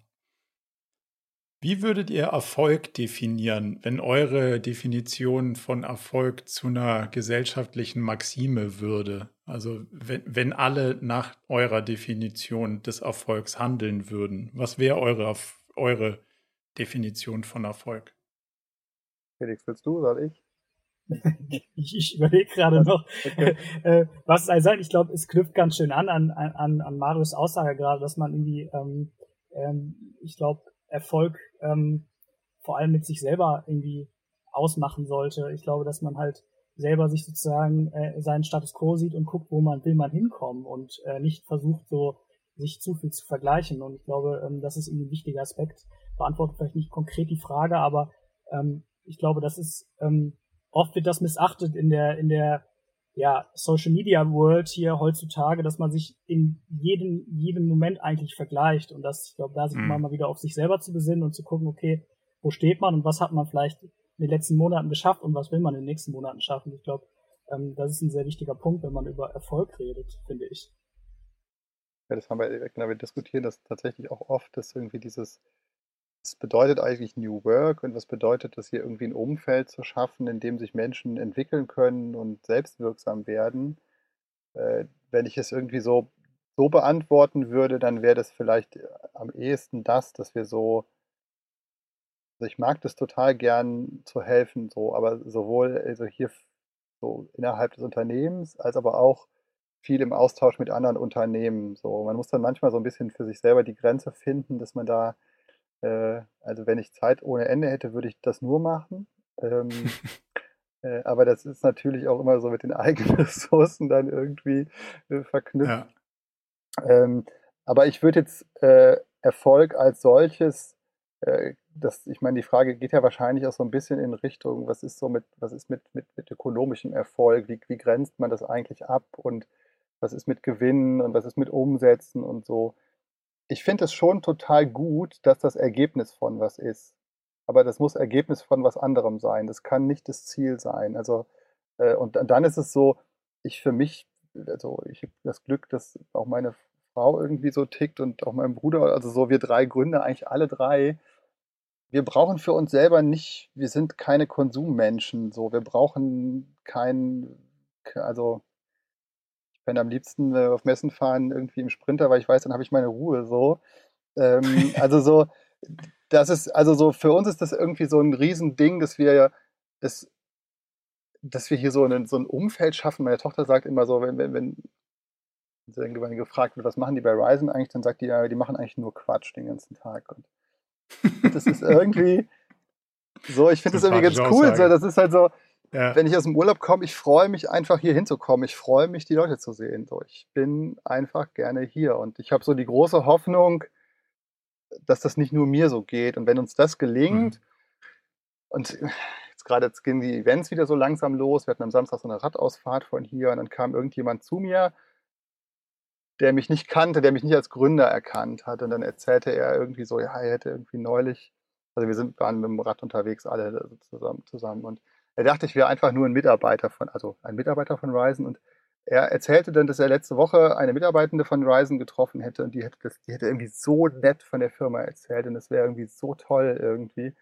Wie würdet ihr Erfolg definieren, wenn eure Definition von Erfolg zu einer gesellschaftlichen Maxime würde? Also wenn, wenn alle nach eurer Definition des Erfolgs handeln würden, was wäre eure, eure Definition von Erfolg? Felix, willst du oder ich? ich, ich überlege gerade noch, okay. äh, was es sein. Ich glaube, es knüpft ganz schön an an, an, an Marius Aussage gerade, dass man irgendwie, ähm, ähm, ich glaube, Erfolg ähm, vor allem mit sich selber irgendwie ausmachen sollte. Ich glaube, dass man halt selber sich sozusagen äh, seinen Status quo sieht und guckt, wo man will man hinkommen und äh, nicht versucht so sich zu viel zu vergleichen. Und ich glaube, ähm, das ist irgendwie ein wichtiger Aspekt. Beantwortet vielleicht nicht konkret die Frage, aber ähm, ich glaube, das ist ähm, oft wird das missachtet in der in der ja, Social Media World hier heutzutage, dass man sich in jedem, jedem Moment eigentlich vergleicht und das, ich glaube, da sich mhm. mal wieder auf sich selber zu besinnen und zu gucken, okay, wo steht man und was hat man vielleicht in den letzten Monaten geschafft und was will man in den nächsten Monaten schaffen. Ich glaube, ähm, das ist ein sehr wichtiger Punkt, wenn man über Erfolg redet, finde ich. Ja, das haben wir, genau, wir diskutieren das tatsächlich auch oft, dass irgendwie dieses was bedeutet eigentlich New Work und was bedeutet das hier irgendwie ein Umfeld zu schaffen, in dem sich Menschen entwickeln können und selbstwirksam werden? Äh, wenn ich es irgendwie so, so beantworten würde, dann wäre das vielleicht äh, am ehesten das, dass wir so, also ich mag das total gern zu helfen, so, aber sowohl also hier so innerhalb des Unternehmens als aber auch viel im Austausch mit anderen Unternehmen. So, man muss dann manchmal so ein bisschen für sich selber die Grenze finden, dass man da äh, also wenn ich Zeit ohne Ende hätte, würde ich das nur machen. Ähm, äh, aber das ist natürlich auch immer so mit den eigenen Ressourcen dann irgendwie äh, verknüpft. Ja. Ähm, aber ich würde jetzt äh, Erfolg als solches, äh, das, ich meine, die Frage geht ja wahrscheinlich auch so ein bisschen in Richtung, was ist so mit, was ist mit, mit, mit ökonomischem Erfolg, wie, wie grenzt man das eigentlich ab und was ist mit Gewinnen und was ist mit Umsätzen und so ich finde es schon total gut, dass das Ergebnis von was ist. Aber das muss Ergebnis von was anderem sein. Das kann nicht das Ziel sein. Also, äh, und dann ist es so, ich für mich, also ich habe das Glück, dass auch meine Frau irgendwie so tickt und auch mein Bruder, also so wir drei Gründer, eigentlich alle drei, wir brauchen für uns selber nicht, wir sind keine Konsummenschen, so, wir brauchen kein, also bin am liebsten äh, auf Messen fahren, irgendwie im Sprinter, weil ich weiß, dann habe ich meine Ruhe so. Ähm, also so, das ist, also so, für uns ist das irgendwie so ein Riesending, dass wir das, dass wir hier so, einen, so ein Umfeld schaffen. Meine Tochter sagt immer so, wenn, wenn, wenn irgendwann gefragt wird, was machen die bei Ryzen eigentlich, dann sagt die, ja, die machen eigentlich nur Quatsch den ganzen Tag. Und das ist irgendwie so, ich finde das irgendwie ganz cool. So, das ist halt so, ja. Wenn ich aus dem Urlaub komme, ich freue mich einfach hier hinzukommen. Ich freue mich, die Leute zu sehen. So, ich bin einfach gerne hier und ich habe so die große Hoffnung, dass das nicht nur mir so geht. Und wenn uns das gelingt, mhm. und jetzt gerade jetzt gehen die Events wieder so langsam los. Wir hatten am Samstag so eine Radausfahrt von hier und dann kam irgendjemand zu mir, der mich nicht kannte, der mich nicht als Gründer erkannt hat. Und dann erzählte er irgendwie so, ja, er hätte irgendwie neulich, also wir sind, waren mit dem Rad unterwegs alle zusammen, zusammen und er dachte, ich wäre einfach nur ein Mitarbeiter von, also ein Mitarbeiter von Ryzen und er erzählte dann, dass er letzte Woche eine Mitarbeitende von Ryzen getroffen hätte und die hätte, das, die hätte irgendwie so nett von der Firma erzählt und das wäre irgendwie so toll irgendwie.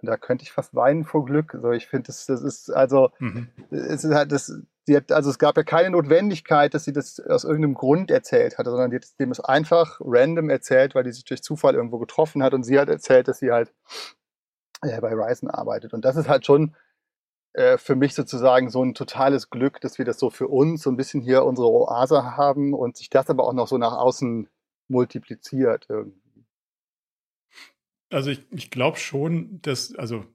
Und da könnte ich fast weinen vor Glück. So, ich finde, das, das ist also, mhm. es ist halt das, die hat, also es gab ja keine Notwendigkeit, dass sie das aus irgendeinem Grund erzählt hatte, sondern die hat dem es einfach random erzählt, weil die sich durch Zufall irgendwo getroffen hat und sie hat erzählt, dass sie halt äh, bei Ryzen arbeitet. Und das ist halt schon äh, für mich sozusagen so ein totales Glück, dass wir das so für uns so ein bisschen hier unsere Oase haben und sich das aber auch noch so nach außen multipliziert irgendwie. Also ich, ich glaube schon, dass, also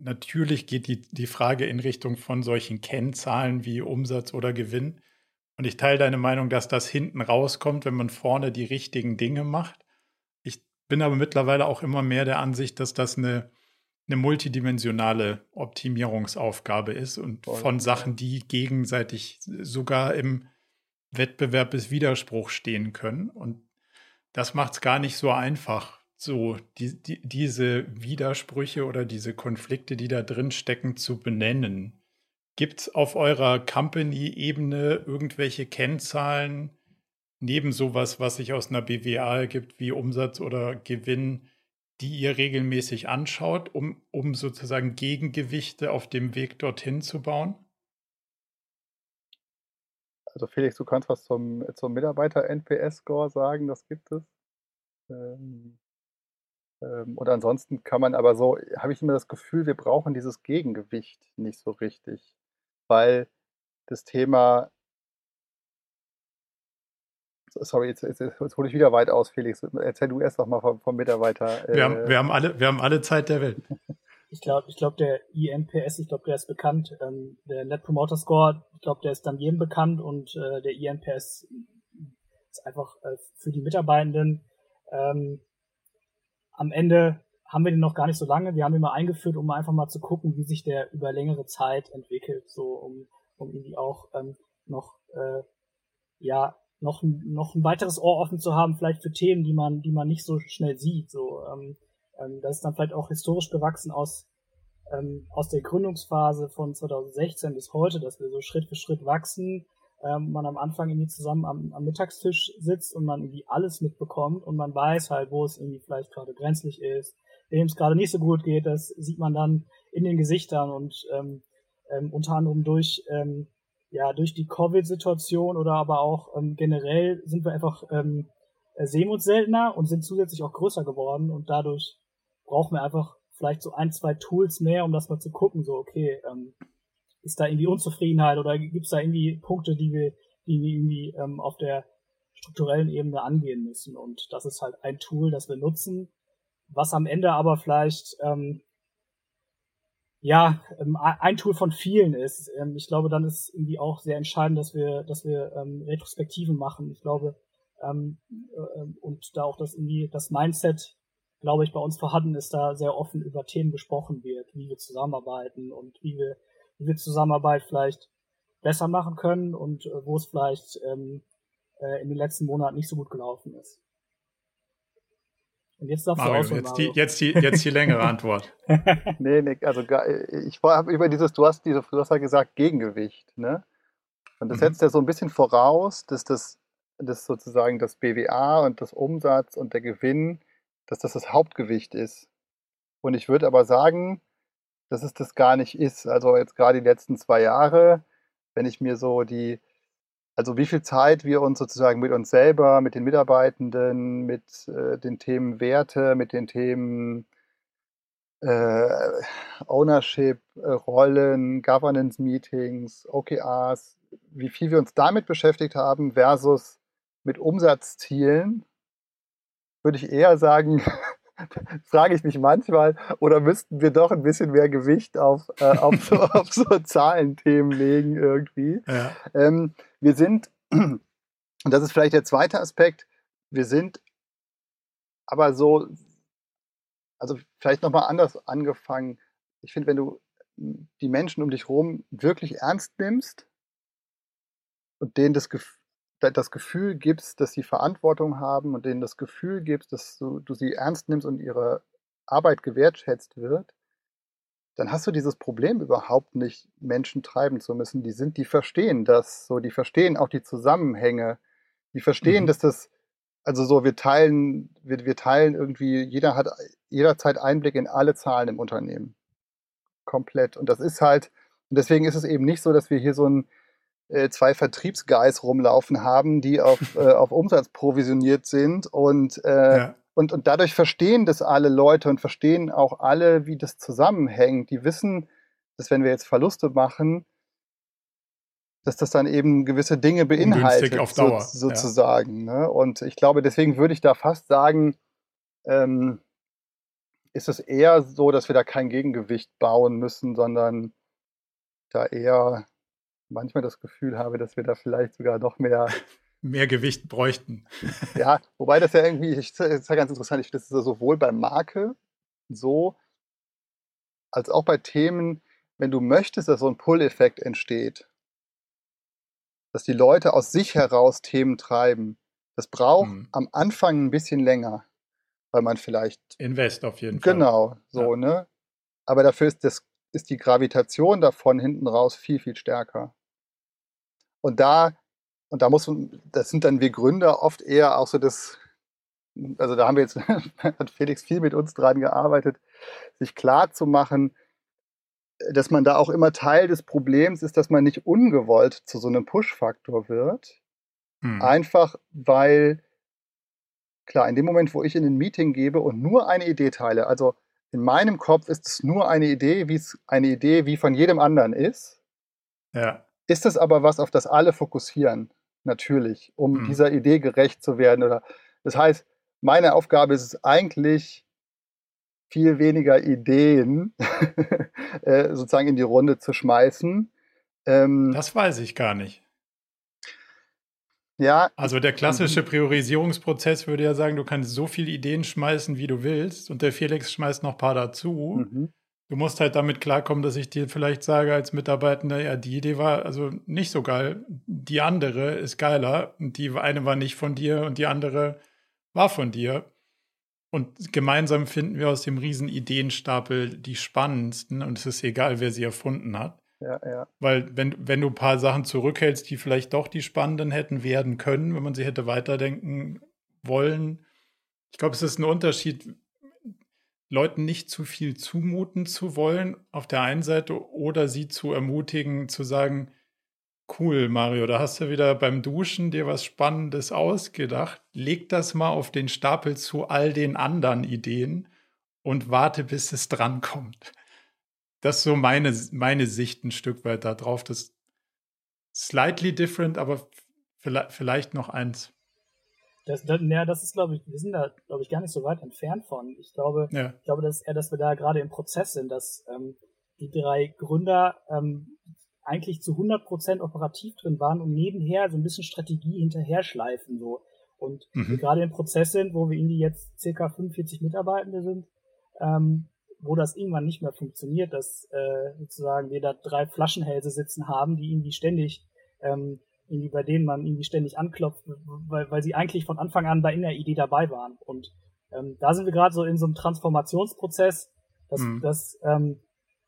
natürlich geht die, die Frage in Richtung von solchen Kennzahlen wie Umsatz oder Gewinn. Und ich teile deine Meinung, dass das hinten rauskommt, wenn man vorne die richtigen Dinge macht. Ich bin aber mittlerweile auch immer mehr der Ansicht, dass das eine eine multidimensionale Optimierungsaufgabe ist und Voll, von Sachen, die gegenseitig sogar im Wettbewerb bis Widerspruch stehen können. Und das macht es gar nicht so einfach, so die, die, diese Widersprüche oder diese Konflikte, die da drin stecken, zu benennen. Gibt es auf eurer Company-Ebene irgendwelche Kennzahlen neben sowas, was sich aus einer BWA ergibt, wie Umsatz oder Gewinn, die ihr regelmäßig anschaut, um, um sozusagen Gegengewichte auf dem Weg dorthin zu bauen? Also Felix, du kannst was zum, zum Mitarbeiter-NPS-Score sagen, das gibt es. Ähm, ähm, und ansonsten kann man aber so, habe ich immer das Gefühl, wir brauchen dieses Gegengewicht nicht so richtig, weil das Thema Sorry, jetzt, jetzt, jetzt hole ich wieder weit aus, Felix. Erzähl du erst noch mal vom, vom Mitarbeiter. Äh wir, haben, wir, haben alle, wir haben alle Zeit der Welt. Ich glaube, ich glaube, der INPS, ich glaube, der ist bekannt. Ähm, der Net Promoter Score, ich glaube, der ist dann jedem bekannt und äh, der INPS ist einfach äh, für die Mitarbeitenden. Ähm, am Ende haben wir den noch gar nicht so lange. Wir haben ihn mal eingeführt, um einfach mal zu gucken, wie sich der über längere Zeit entwickelt, so um, um irgendwie auch ähm, noch äh, ja noch, noch ein weiteres Ohr offen zu haben, vielleicht für Themen, die man, die man nicht so schnell sieht. So, ähm, ähm, das ist dann vielleicht auch historisch gewachsen aus, ähm, aus der Gründungsphase von 2016 bis heute, dass wir so Schritt für Schritt wachsen, ähm, man am Anfang irgendwie zusammen am, am Mittagstisch sitzt und man irgendwie alles mitbekommt und man weiß halt, wo es irgendwie vielleicht gerade brenzlig ist, wem es gerade nicht so gut geht, das sieht man dann in den Gesichtern und ähm, ähm, unter anderem durch ähm, ja, durch die Covid-Situation oder aber auch ähm, generell sind wir einfach, ähm, äh, sehen uns seltener und sind zusätzlich auch größer geworden und dadurch brauchen wir einfach vielleicht so ein, zwei Tools mehr, um das mal zu gucken, so, okay, ähm, ist da irgendwie Unzufriedenheit oder gibt es da irgendwie Punkte, die wir, die wir irgendwie ähm, auf der strukturellen Ebene angehen müssen. Und das ist halt ein Tool, das wir nutzen, was am Ende aber vielleicht ähm, ja, ähm, ein Tool von vielen ist. Ähm, ich glaube, dann ist irgendwie auch sehr entscheidend, dass wir, dass wir ähm, Retrospektiven machen. Ich glaube, ähm, äh, und da auch das irgendwie das Mindset, glaube ich, bei uns vorhanden ist, da sehr offen über Themen gesprochen wird, wie wir zusammenarbeiten und wie wir, wie wir Zusammenarbeit vielleicht besser machen können und äh, wo es vielleicht ähm, äh, in den letzten Monaten nicht so gut gelaufen ist. Und jetzt darfst Mario, du jetzt, die, jetzt, die, jetzt die längere Antwort. nee, nee, also ich habe über dieses, du hast, diese, du hast ja gesagt, Gegengewicht, ne? Und das mhm. setzt ja so ein bisschen voraus, dass das, das sozusagen das BWA und das Umsatz und der Gewinn, dass das das Hauptgewicht ist. Und ich würde aber sagen, dass es das gar nicht ist. Also jetzt gerade die letzten zwei Jahre, wenn ich mir so die, also wie viel Zeit wir uns sozusagen mit uns selber, mit den Mitarbeitenden, mit äh, den Themen Werte, mit den Themen äh, Ownership, äh, Rollen, Governance-Meetings, OKRs, wie viel wir uns damit beschäftigt haben versus mit Umsatzzielen, würde ich eher sagen, frage ich mich manchmal, oder müssten wir doch ein bisschen mehr Gewicht auf, äh, auf, so, auf so Zahlenthemen legen irgendwie. Ja. Ähm, wir sind, und das ist vielleicht der zweite Aspekt, wir sind aber so, also vielleicht nochmal anders angefangen. Ich finde, wenn du die Menschen um dich herum wirklich ernst nimmst und denen das Gefühl, das Gefühl gibst, dass sie Verantwortung haben und denen das Gefühl gibst, dass du, du sie ernst nimmst und ihre Arbeit gewertschätzt wird, dann hast du dieses Problem überhaupt nicht, Menschen treiben zu müssen. Die sind, die verstehen das, so, die verstehen auch die Zusammenhänge, die verstehen, mhm. dass das, also so, wir teilen, wir, wir teilen irgendwie, jeder hat jederzeit Einblick in alle Zahlen im Unternehmen. Komplett. Und das ist halt, und deswegen ist es eben nicht so, dass wir hier so ein, zwei Vertriebsguys rumlaufen haben, die auf, äh, auf Umsatz provisioniert sind und, äh, ja. und, und dadurch verstehen das alle Leute und verstehen auch alle, wie das zusammenhängt. Die wissen, dass wenn wir jetzt Verluste machen, dass das dann eben gewisse Dinge beinhaltet. So, sozusagen. Ja. Ne? Und ich glaube, deswegen würde ich da fast sagen, ähm, ist es eher so, dass wir da kein Gegengewicht bauen müssen, sondern da eher manchmal das Gefühl habe, dass wir da vielleicht sogar noch mehr mehr Gewicht bräuchten. ja, wobei das ja irgendwie, ich, das ist ja ganz interessant, ich finde, das ist ja sowohl bei Marke so, als auch bei Themen, wenn du möchtest, dass so ein Pull-Effekt entsteht, dass die Leute aus sich heraus Themen treiben, das braucht hm. am Anfang ein bisschen länger, weil man vielleicht Invest auf jeden Fall. Genau, so, ja. ne? Aber dafür ist das ist die Gravitation davon hinten raus viel, viel stärker. Und da, und da muss man, das sind dann wir Gründer oft eher auch so das, also da haben wir jetzt, hat Felix viel mit uns dran gearbeitet, sich klar zu machen, dass man da auch immer Teil des Problems ist, dass man nicht ungewollt zu so einem Push-Faktor wird. Hm. Einfach weil, klar, in dem Moment, wo ich in ein Meeting gebe und nur eine Idee teile, also in meinem Kopf ist es nur eine Idee, wie es eine Idee wie von jedem anderen ist. Ja. Ist es aber was, auf das alle fokussieren, natürlich, um hm. dieser Idee gerecht zu werden. Oder das heißt, meine Aufgabe ist es eigentlich, viel weniger Ideen äh, sozusagen in die Runde zu schmeißen. Ähm, das weiß ich gar nicht. Ja. Also der klassische mhm. Priorisierungsprozess würde ja sagen, du kannst so viele Ideen schmeißen, wie du willst, und der Felix schmeißt noch ein paar dazu. Mhm. Du musst halt damit klarkommen, dass ich dir vielleicht sage als Mitarbeitender, ja, die Idee war also nicht so geil, die andere ist geiler und die eine war nicht von dir und die andere war von dir. Und gemeinsam finden wir aus dem riesen Ideenstapel die spannendsten und es ist egal, wer sie erfunden hat. Ja, ja. Weil wenn, wenn du ein paar Sachen zurückhältst, die vielleicht doch die spannenden hätten werden können, wenn man sie hätte weiterdenken wollen. Ich glaube, es ist ein Unterschied, Leuten nicht zu viel zumuten zu wollen auf der einen Seite oder sie zu ermutigen, zu sagen, Cool, Mario, da hast du wieder beim Duschen dir was Spannendes ausgedacht. Leg das mal auf den Stapel zu all den anderen Ideen und warte, bis es drankommt. Das ist so meine, meine Sicht ein Stück weit darauf. Das ist slightly different, aber vielleicht, vielleicht noch eins. Das, das, ja, das ist, glaube ich, wir sind da, glaube ich, gar nicht so weit entfernt von. Ich glaube, ja. ich glaube, dass eher, dass wir da gerade im Prozess sind, dass ähm, die drei Gründer ähm, eigentlich zu 100% operativ drin waren und nebenher so ein bisschen Strategie hinterher schleifen so. Und mhm. wir gerade im Prozess sind, wo wir irgendwie jetzt circa 45 Mitarbeitende sind, ähm, wo das irgendwann nicht mehr funktioniert, dass äh, sozusagen wir da drei Flaschenhälse sitzen haben, die irgendwie ständig, ähm, irgendwie bei denen man irgendwie ständig anklopft, weil, weil sie eigentlich von Anfang an bei in der Idee dabei waren. Und ähm, da sind wir gerade so in so einem Transformationsprozess, dass, mhm. dass ähm,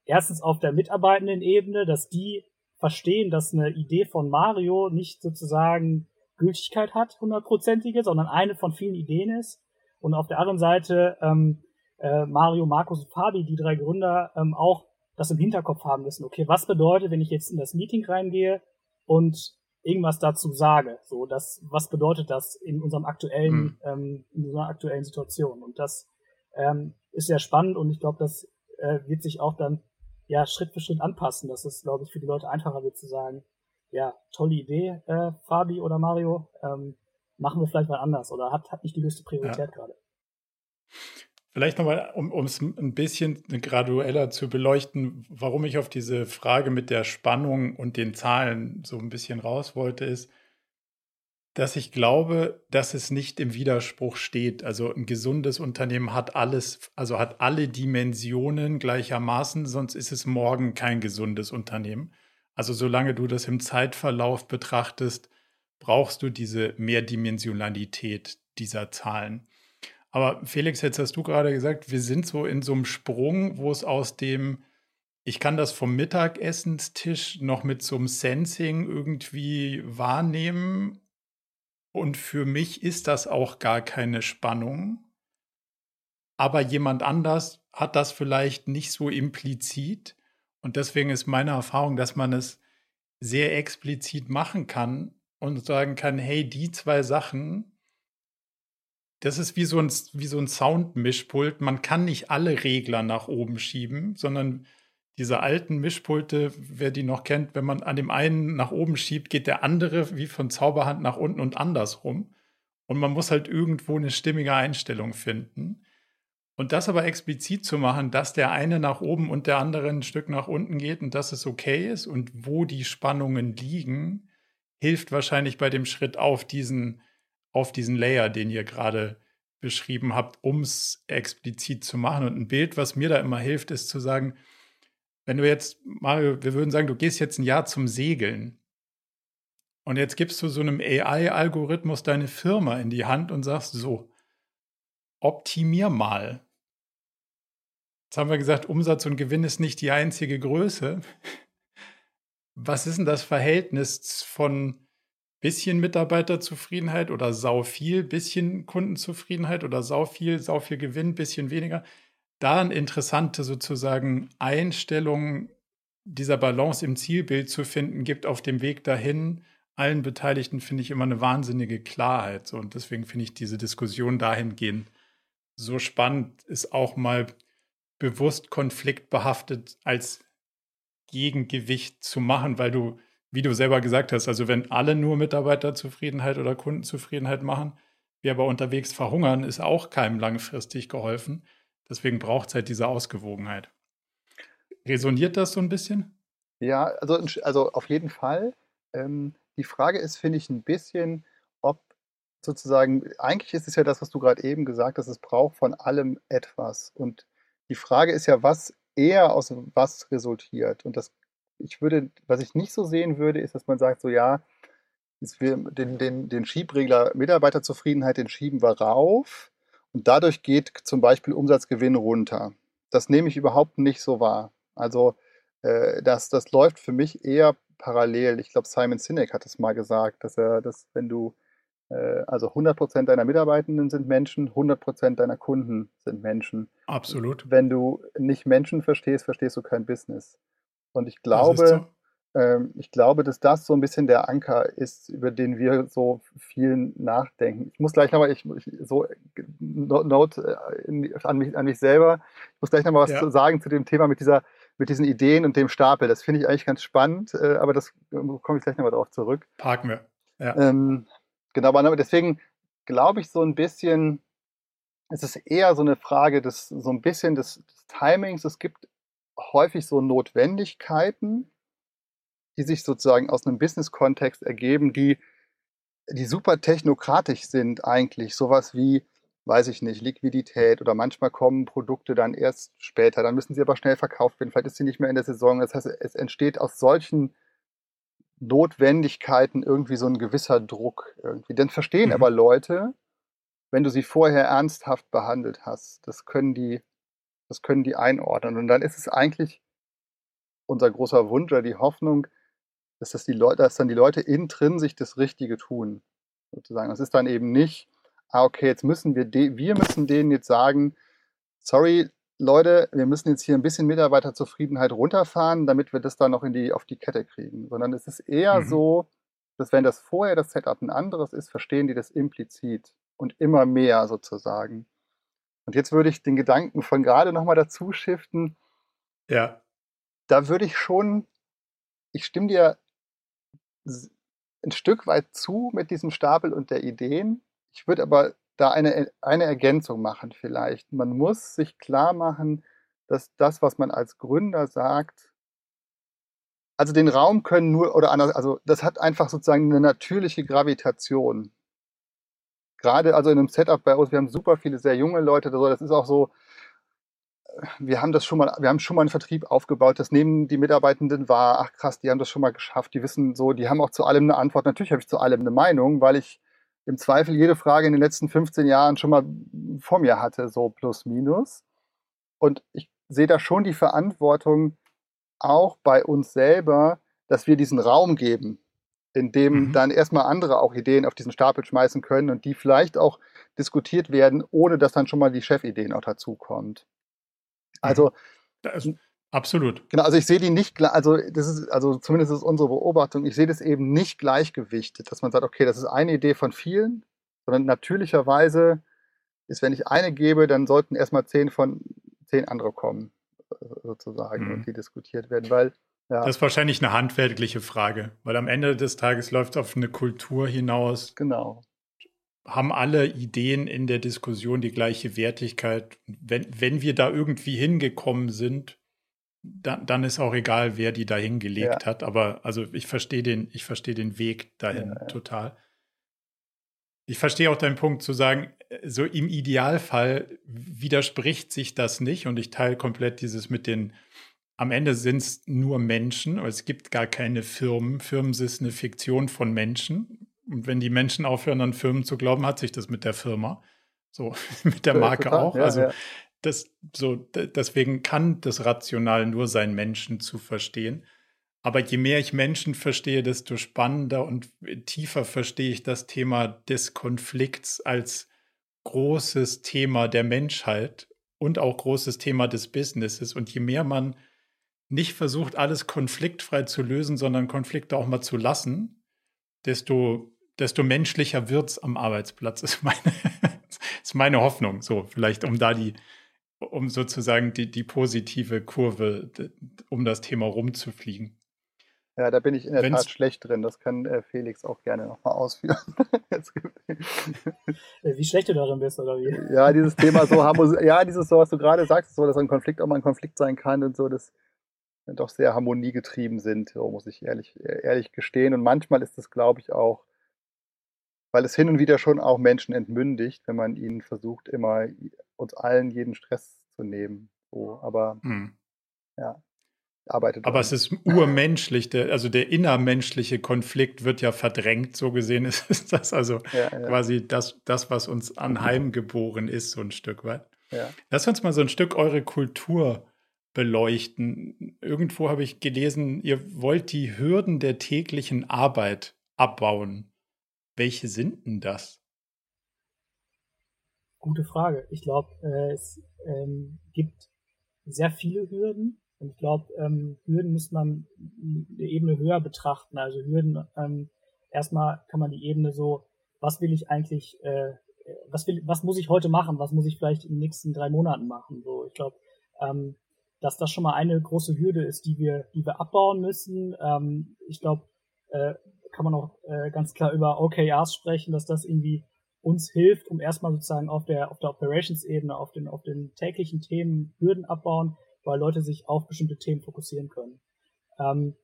erstens auf der mitarbeitenden Ebene, dass die verstehen, dass eine Idee von Mario nicht sozusagen Gültigkeit hat, hundertprozentige, sondern eine von vielen Ideen ist. Und auf der anderen Seite ähm, äh, Mario, Markus und Fabi, die drei Gründer, ähm, auch das im Hinterkopf haben müssen. Okay, was bedeutet, wenn ich jetzt in das Meeting reingehe und irgendwas dazu sage? So, das, was bedeutet das in unserem aktuellen, mhm. ähm, in unserer aktuellen Situation? Und das ähm, ist sehr spannend und ich glaube, das äh, wird sich auch dann ja, Schritt für Schritt anpassen. Das ist, glaube ich, für die Leute einfacher wird zu sagen, ja, tolle Idee, äh, Fabi oder Mario, ähm, machen wir vielleicht mal anders oder hat, hat nicht die höchste Priorität ja. gerade. Vielleicht nochmal, um es ein bisschen gradueller zu beleuchten, warum ich auf diese Frage mit der Spannung und den Zahlen so ein bisschen raus wollte, ist, dass ich glaube, dass es nicht im Widerspruch steht. Also ein gesundes Unternehmen hat alles, also hat alle Dimensionen gleichermaßen, sonst ist es morgen kein gesundes Unternehmen. Also solange du das im Zeitverlauf betrachtest, brauchst du diese Mehrdimensionalität dieser Zahlen. Aber Felix, jetzt hast du gerade gesagt, wir sind so in so einem Sprung, wo es aus dem, ich kann das vom Mittagessenstisch noch mit so einem Sensing irgendwie wahrnehmen und für mich ist das auch gar keine Spannung. Aber jemand anders hat das vielleicht nicht so implizit. Und deswegen ist meine Erfahrung, dass man es sehr explizit machen kann und sagen kann, hey, die zwei Sachen, das ist wie so ein, wie so ein Soundmischpult. Man kann nicht alle Regler nach oben schieben, sondern diese alten Mischpulte, wer die noch kennt, wenn man an dem einen nach oben schiebt, geht der andere wie von Zauberhand nach unten und andersrum. Und man muss halt irgendwo eine stimmige Einstellung finden. Und das aber explizit zu machen, dass der eine nach oben und der andere ein Stück nach unten geht und dass es okay ist und wo die Spannungen liegen, hilft wahrscheinlich bei dem Schritt auf diesen, auf diesen Layer, den ihr gerade beschrieben habt, um es explizit zu machen. Und ein Bild, was mir da immer hilft, ist zu sagen, wenn du jetzt, Mario, wir würden sagen, du gehst jetzt ein Jahr zum Segeln und jetzt gibst du so einem AI-Algorithmus deine Firma in die Hand und sagst so, optimier mal Jetzt haben wir gesagt, Umsatz und Gewinn ist nicht die einzige Größe. Was ist denn das Verhältnis von bisschen Mitarbeiterzufriedenheit oder sau viel, bisschen Kundenzufriedenheit oder sau viel, sau viel Gewinn, bisschen weniger? Da eine interessante sozusagen Einstellung dieser Balance im Zielbild zu finden, gibt auf dem Weg dahin allen Beteiligten, finde ich, immer eine wahnsinnige Klarheit. Und deswegen finde ich diese Diskussion dahingehend so spannend, ist auch mal bewusst konfliktbehaftet als Gegengewicht zu machen, weil du, wie du selber gesagt hast, also wenn alle nur Mitarbeiterzufriedenheit oder Kundenzufriedenheit machen, wir aber unterwegs verhungern, ist auch keinem langfristig geholfen. Deswegen braucht es halt diese Ausgewogenheit. Resoniert das so ein bisschen? Ja, also, also auf jeden Fall. Ähm, die Frage ist, finde ich, ein bisschen, ob sozusagen, eigentlich ist es ja das, was du gerade eben gesagt hast, es braucht von allem etwas. Und die Frage ist ja, was eher aus was resultiert. Und das, ich würde, was ich nicht so sehen würde, ist, dass man sagt, so ja, wir, den, den, den Schiebregler Mitarbeiterzufriedenheit, den schieben wir rauf und dadurch geht zum Beispiel Umsatzgewinn runter. Das nehme ich überhaupt nicht so wahr. Also äh, das, das läuft für mich eher parallel. Ich glaube, Simon Sinek hat es mal gesagt, dass er, dass wenn du äh, also 100% deiner Mitarbeitenden sind Menschen, 100% deiner Kunden sind Menschen. Absolut. Wenn du nicht Menschen verstehst, verstehst du kein Business. Und ich glaube, ähm, ich glaube, dass das so ein bisschen der Anker ist, über den wir so viel nachdenken. Ich muss gleich nochmal, ich, ich, so Note äh, an, mich, an mich selber, ich muss gleich nochmal was ja. sagen zu dem Thema mit dieser mit diesen Ideen und dem Stapel. Das finde ich eigentlich ganz spannend, äh, aber das äh, komme ich gleich nochmal drauf zurück. Parken wir. Ja. Ähm, Genau, aber deswegen glaube ich so ein bisschen, es ist eher so eine Frage des, so ein bisschen des, des Timings. Es gibt häufig so Notwendigkeiten, die sich sozusagen aus einem Business-Kontext ergeben, die, die super technokratisch sind eigentlich. Sowas wie, weiß ich nicht, Liquidität oder manchmal kommen Produkte dann erst später, dann müssen sie aber schnell verkauft werden, vielleicht ist sie nicht mehr in der Saison. Das heißt, es entsteht aus solchen Notwendigkeiten irgendwie so ein gewisser Druck irgendwie. Dann verstehen mhm. aber Leute, wenn du sie vorher ernsthaft behandelt hast. Das können die, das können die einordnen. Und dann ist es eigentlich unser großer Wunsch oder die Hoffnung, dass, das die Leute, dass dann die Leute intrinsisch das Richtige tun. Sozusagen. Das ist dann eben nicht, ah, okay, jetzt müssen wir, wir müssen denen jetzt sagen, sorry, Leute, wir müssen jetzt hier ein bisschen Mitarbeiterzufriedenheit runterfahren, damit wir das dann noch in die, auf die Kette kriegen. Sondern es ist eher mhm. so, dass wenn das vorher das Setup ein anderes ist, verstehen die das implizit und immer mehr sozusagen. Und jetzt würde ich den Gedanken von gerade nochmal dazu shiften. Ja. Da würde ich schon, ich stimme dir ein Stück weit zu mit diesem Stapel und der Ideen. Ich würde aber da eine, eine Ergänzung machen vielleicht. Man muss sich klar machen, dass das, was man als Gründer sagt, also den Raum können nur, oder anders, also das hat einfach sozusagen eine natürliche Gravitation. Gerade also in einem Setup bei uns, wir haben super viele sehr junge Leute, das ist auch so, wir haben das schon mal, wir haben schon mal einen Vertrieb aufgebaut, das nehmen die Mitarbeitenden wahr, ach krass, die haben das schon mal geschafft, die wissen so, die haben auch zu allem eine Antwort. Natürlich habe ich zu allem eine Meinung, weil ich im Zweifel jede Frage in den letzten 15 Jahren schon mal vor mir hatte, so plus minus. Und ich sehe da schon die Verantwortung auch bei uns selber, dass wir diesen Raum geben, in dem mhm. dann erstmal andere auch Ideen auf diesen Stapel schmeißen können und die vielleicht auch diskutiert werden, ohne dass dann schon mal die Chefideen auch dazukommt. Also, also Absolut. Genau, also ich sehe die nicht, also das ist, also zumindest ist unsere Beobachtung, ich sehe das eben nicht gleichgewichtet, dass man sagt, okay, das ist eine Idee von vielen, sondern natürlicherweise ist, wenn ich eine gebe, dann sollten erstmal zehn von zehn andere kommen, sozusagen, mhm. und die diskutiert werden, weil ja. Das ist wahrscheinlich eine handwerkliche Frage, weil am Ende des Tages läuft es auf eine Kultur hinaus. Genau. Haben alle Ideen in der Diskussion die gleiche Wertigkeit? Wenn, wenn wir da irgendwie hingekommen sind, dann, dann ist auch egal, wer die da hingelegt ja. hat. Aber also ich verstehe den, ich verstehe den Weg dahin ja. total. Ich verstehe auch deinen Punkt zu sagen, so im Idealfall widerspricht sich das nicht und ich teile komplett dieses mit den, am Ende sind es nur Menschen, es gibt gar keine Firmen. Firmen sind eine Fiktion von Menschen. Und wenn die Menschen aufhören, an Firmen zu glauben, hat sich das mit der Firma, so mit der Marke auch. also das so, deswegen kann das Rational nur sein, Menschen zu verstehen. Aber je mehr ich Menschen verstehe, desto spannender und tiefer verstehe ich das Thema des Konflikts als großes Thema der Menschheit und auch großes Thema des Businesses. Und je mehr man nicht versucht, alles konfliktfrei zu lösen, sondern Konflikte auch mal zu lassen, desto, desto menschlicher wird es am Arbeitsplatz, ist meine, ist meine Hoffnung. So, vielleicht um da die, um sozusagen die, die positive Kurve um das Thema rumzufliegen. Ja, da bin ich in der Wenn's, Tat schlecht drin. Das kann äh, Felix auch gerne nochmal ausführen. Äh, wie schlecht du darin bist, oder wie? Ja, dieses Thema so, ja, dieses so, was du gerade sagst, so, dass ein Konflikt auch mal ein Konflikt sein kann und so, das doch sehr harmoniegetrieben sind, so muss ich ehrlich, ehrlich gestehen. Und manchmal ist es, glaube ich, auch, weil es hin und wieder schon auch Menschen entmündigt, wenn man ihnen versucht, immer uns allen jeden Stress zu nehmen. So, aber hm. ja, arbeitet. Aber es ist urmenschlich, der, also der innermenschliche Konflikt wird ja verdrängt, so gesehen ist das also ja, ja. quasi das, das, was uns anheimgeboren ist, so ein Stück weit. Ja. Lass uns mal so ein Stück eure Kultur beleuchten. Irgendwo habe ich gelesen, ihr wollt die Hürden der täglichen Arbeit abbauen. Welche sind denn das? Gute Frage. Ich glaube, äh, es ähm, gibt sehr viele Hürden und ich glaube, ähm, Hürden muss man eine Ebene höher betrachten. Also Hürden, ähm, erstmal kann man die Ebene so, was will ich eigentlich, äh, was will, was muss ich heute machen, was muss ich vielleicht in den nächsten drei Monaten machen. So, ich glaube, dass das schon mal eine große Hürde ist, die wir, die wir abbauen müssen. Ähm, ich glaube, äh, kann man auch äh, ganz klar über OKRs sprechen, dass das irgendwie uns hilft, um erstmal sozusagen auf der auf der Operations-Ebene, auf den auf den täglichen Themen Hürden abbauen, weil Leute sich auf bestimmte Themen fokussieren können. Ähm,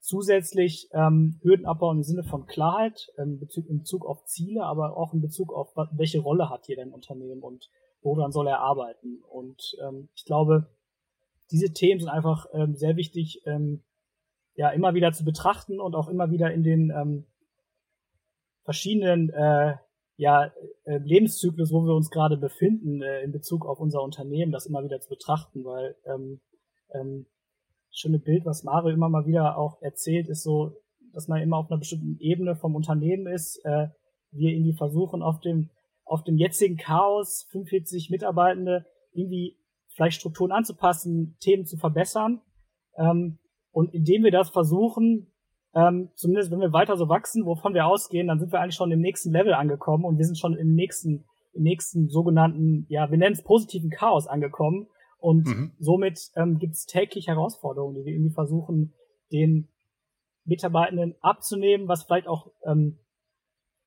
zusätzlich ähm, Hürden abbauen im Sinne von Klarheit, in Bezug, in Bezug auf Ziele, aber auch in Bezug auf welche Rolle hat hier dein Unternehmen und woran soll er arbeiten. Und ähm, ich glaube, diese Themen sind einfach ähm, sehr wichtig, ähm, ja, immer wieder zu betrachten und auch immer wieder in den ähm, verschiedenen äh, ja, äh, Lebenszyklus, wo wir uns gerade befinden, äh, in Bezug auf unser Unternehmen, das immer wieder zu betrachten, weil ähm, ähm, schöne Bild, was Mario immer mal wieder auch erzählt, ist so, dass man immer auf einer bestimmten Ebene vom Unternehmen ist. Äh, wir irgendwie versuchen, auf dem, auf dem jetzigen Chaos 45 Mitarbeitende irgendwie vielleicht Strukturen anzupassen, Themen zu verbessern. Ähm, und indem wir das versuchen, ähm, zumindest wenn wir weiter so wachsen, wovon wir ausgehen, dann sind wir eigentlich schon im nächsten Level angekommen und wir sind schon im nächsten, im nächsten sogenannten, ja, wir nennen es positiven Chaos angekommen. Und mhm. somit ähm, gibt es täglich Herausforderungen, die wir irgendwie versuchen, den Mitarbeitenden abzunehmen, was vielleicht auch ähm,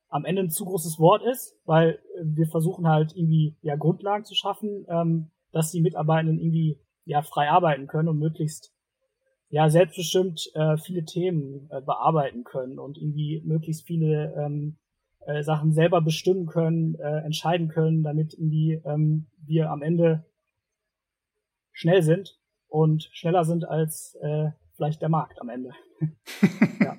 am Ende ein zu großes Wort ist, weil wir versuchen halt irgendwie ja Grundlagen zu schaffen, ähm, dass die Mitarbeitenden irgendwie ja frei arbeiten können und möglichst ja selbstbestimmt äh, viele Themen äh, bearbeiten können und irgendwie möglichst viele ähm, äh, Sachen selber bestimmen können, äh, entscheiden können, damit irgendwie ähm, wir am Ende schnell sind und schneller sind als äh, vielleicht der Markt am Ende. ja.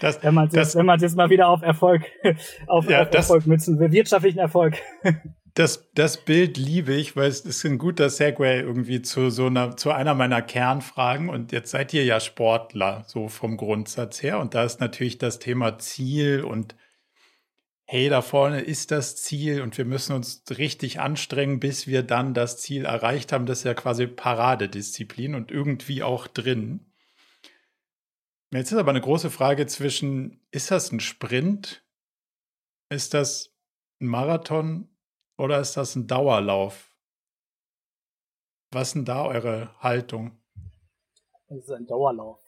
das, wenn man es jetzt, jetzt mal wieder auf Erfolg, auf, ja, auf Erfolg mützen will, wirtschaftlichen Erfolg. Das, das Bild liebe ich, weil es ist ein guter Segway irgendwie zu so einer, zu einer meiner Kernfragen. Und jetzt seid ihr ja Sportler, so vom Grundsatz her. Und da ist natürlich das Thema Ziel und hey, da vorne ist das Ziel und wir müssen uns richtig anstrengen, bis wir dann das Ziel erreicht haben. Das ist ja quasi Paradedisziplin und irgendwie auch drin. Jetzt ist aber eine große Frage zwischen, ist das ein Sprint? Ist das ein Marathon? Oder ist das ein Dauerlauf? Was ist denn da eure Haltung? Das ist ein Dauerlauf.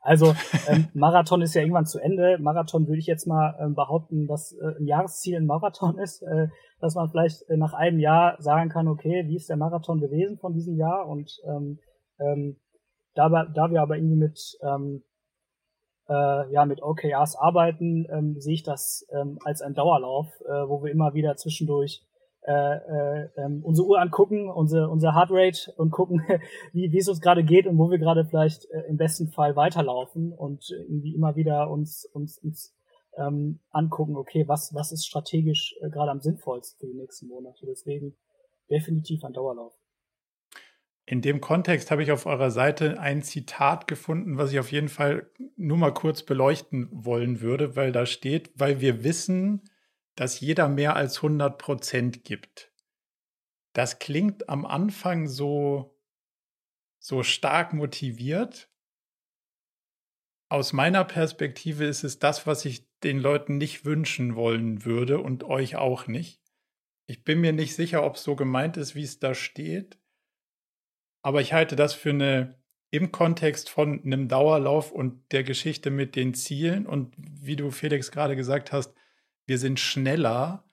Also ähm, Marathon ist ja irgendwann zu Ende. Marathon würde ich jetzt mal ähm, behaupten, dass äh, ein Jahresziel ein Marathon ist, äh, dass man vielleicht äh, nach einem Jahr sagen kann, okay, wie ist der Marathon gewesen von diesem Jahr? Und ähm, ähm, da, da wir aber irgendwie mit ähm, äh, ja mit OKRs arbeiten, ähm, sehe ich das ähm, als ein Dauerlauf, äh, wo wir immer wieder zwischendurch äh, äh, ähm, unsere Uhr angucken, unsere, unser Heartrate und gucken, wie, wie es uns gerade geht und wo wir gerade vielleicht äh, im besten Fall weiterlaufen und irgendwie immer wieder uns, uns, uns ähm, angucken, okay, was, was ist strategisch äh, gerade am sinnvollsten für die nächsten Monate. Deswegen definitiv ein Dauerlauf. In dem Kontext habe ich auf eurer Seite ein Zitat gefunden, was ich auf jeden Fall nur mal kurz beleuchten wollen würde, weil da steht, weil wir wissen, dass jeder mehr als 100 Prozent gibt. Das klingt am Anfang so, so stark motiviert. Aus meiner Perspektive ist es das, was ich den Leuten nicht wünschen wollen würde und euch auch nicht. Ich bin mir nicht sicher, ob es so gemeint ist, wie es da steht. Aber ich halte das für eine im Kontext von einem Dauerlauf und der Geschichte mit den Zielen und wie du Felix gerade gesagt hast, wir sind schneller,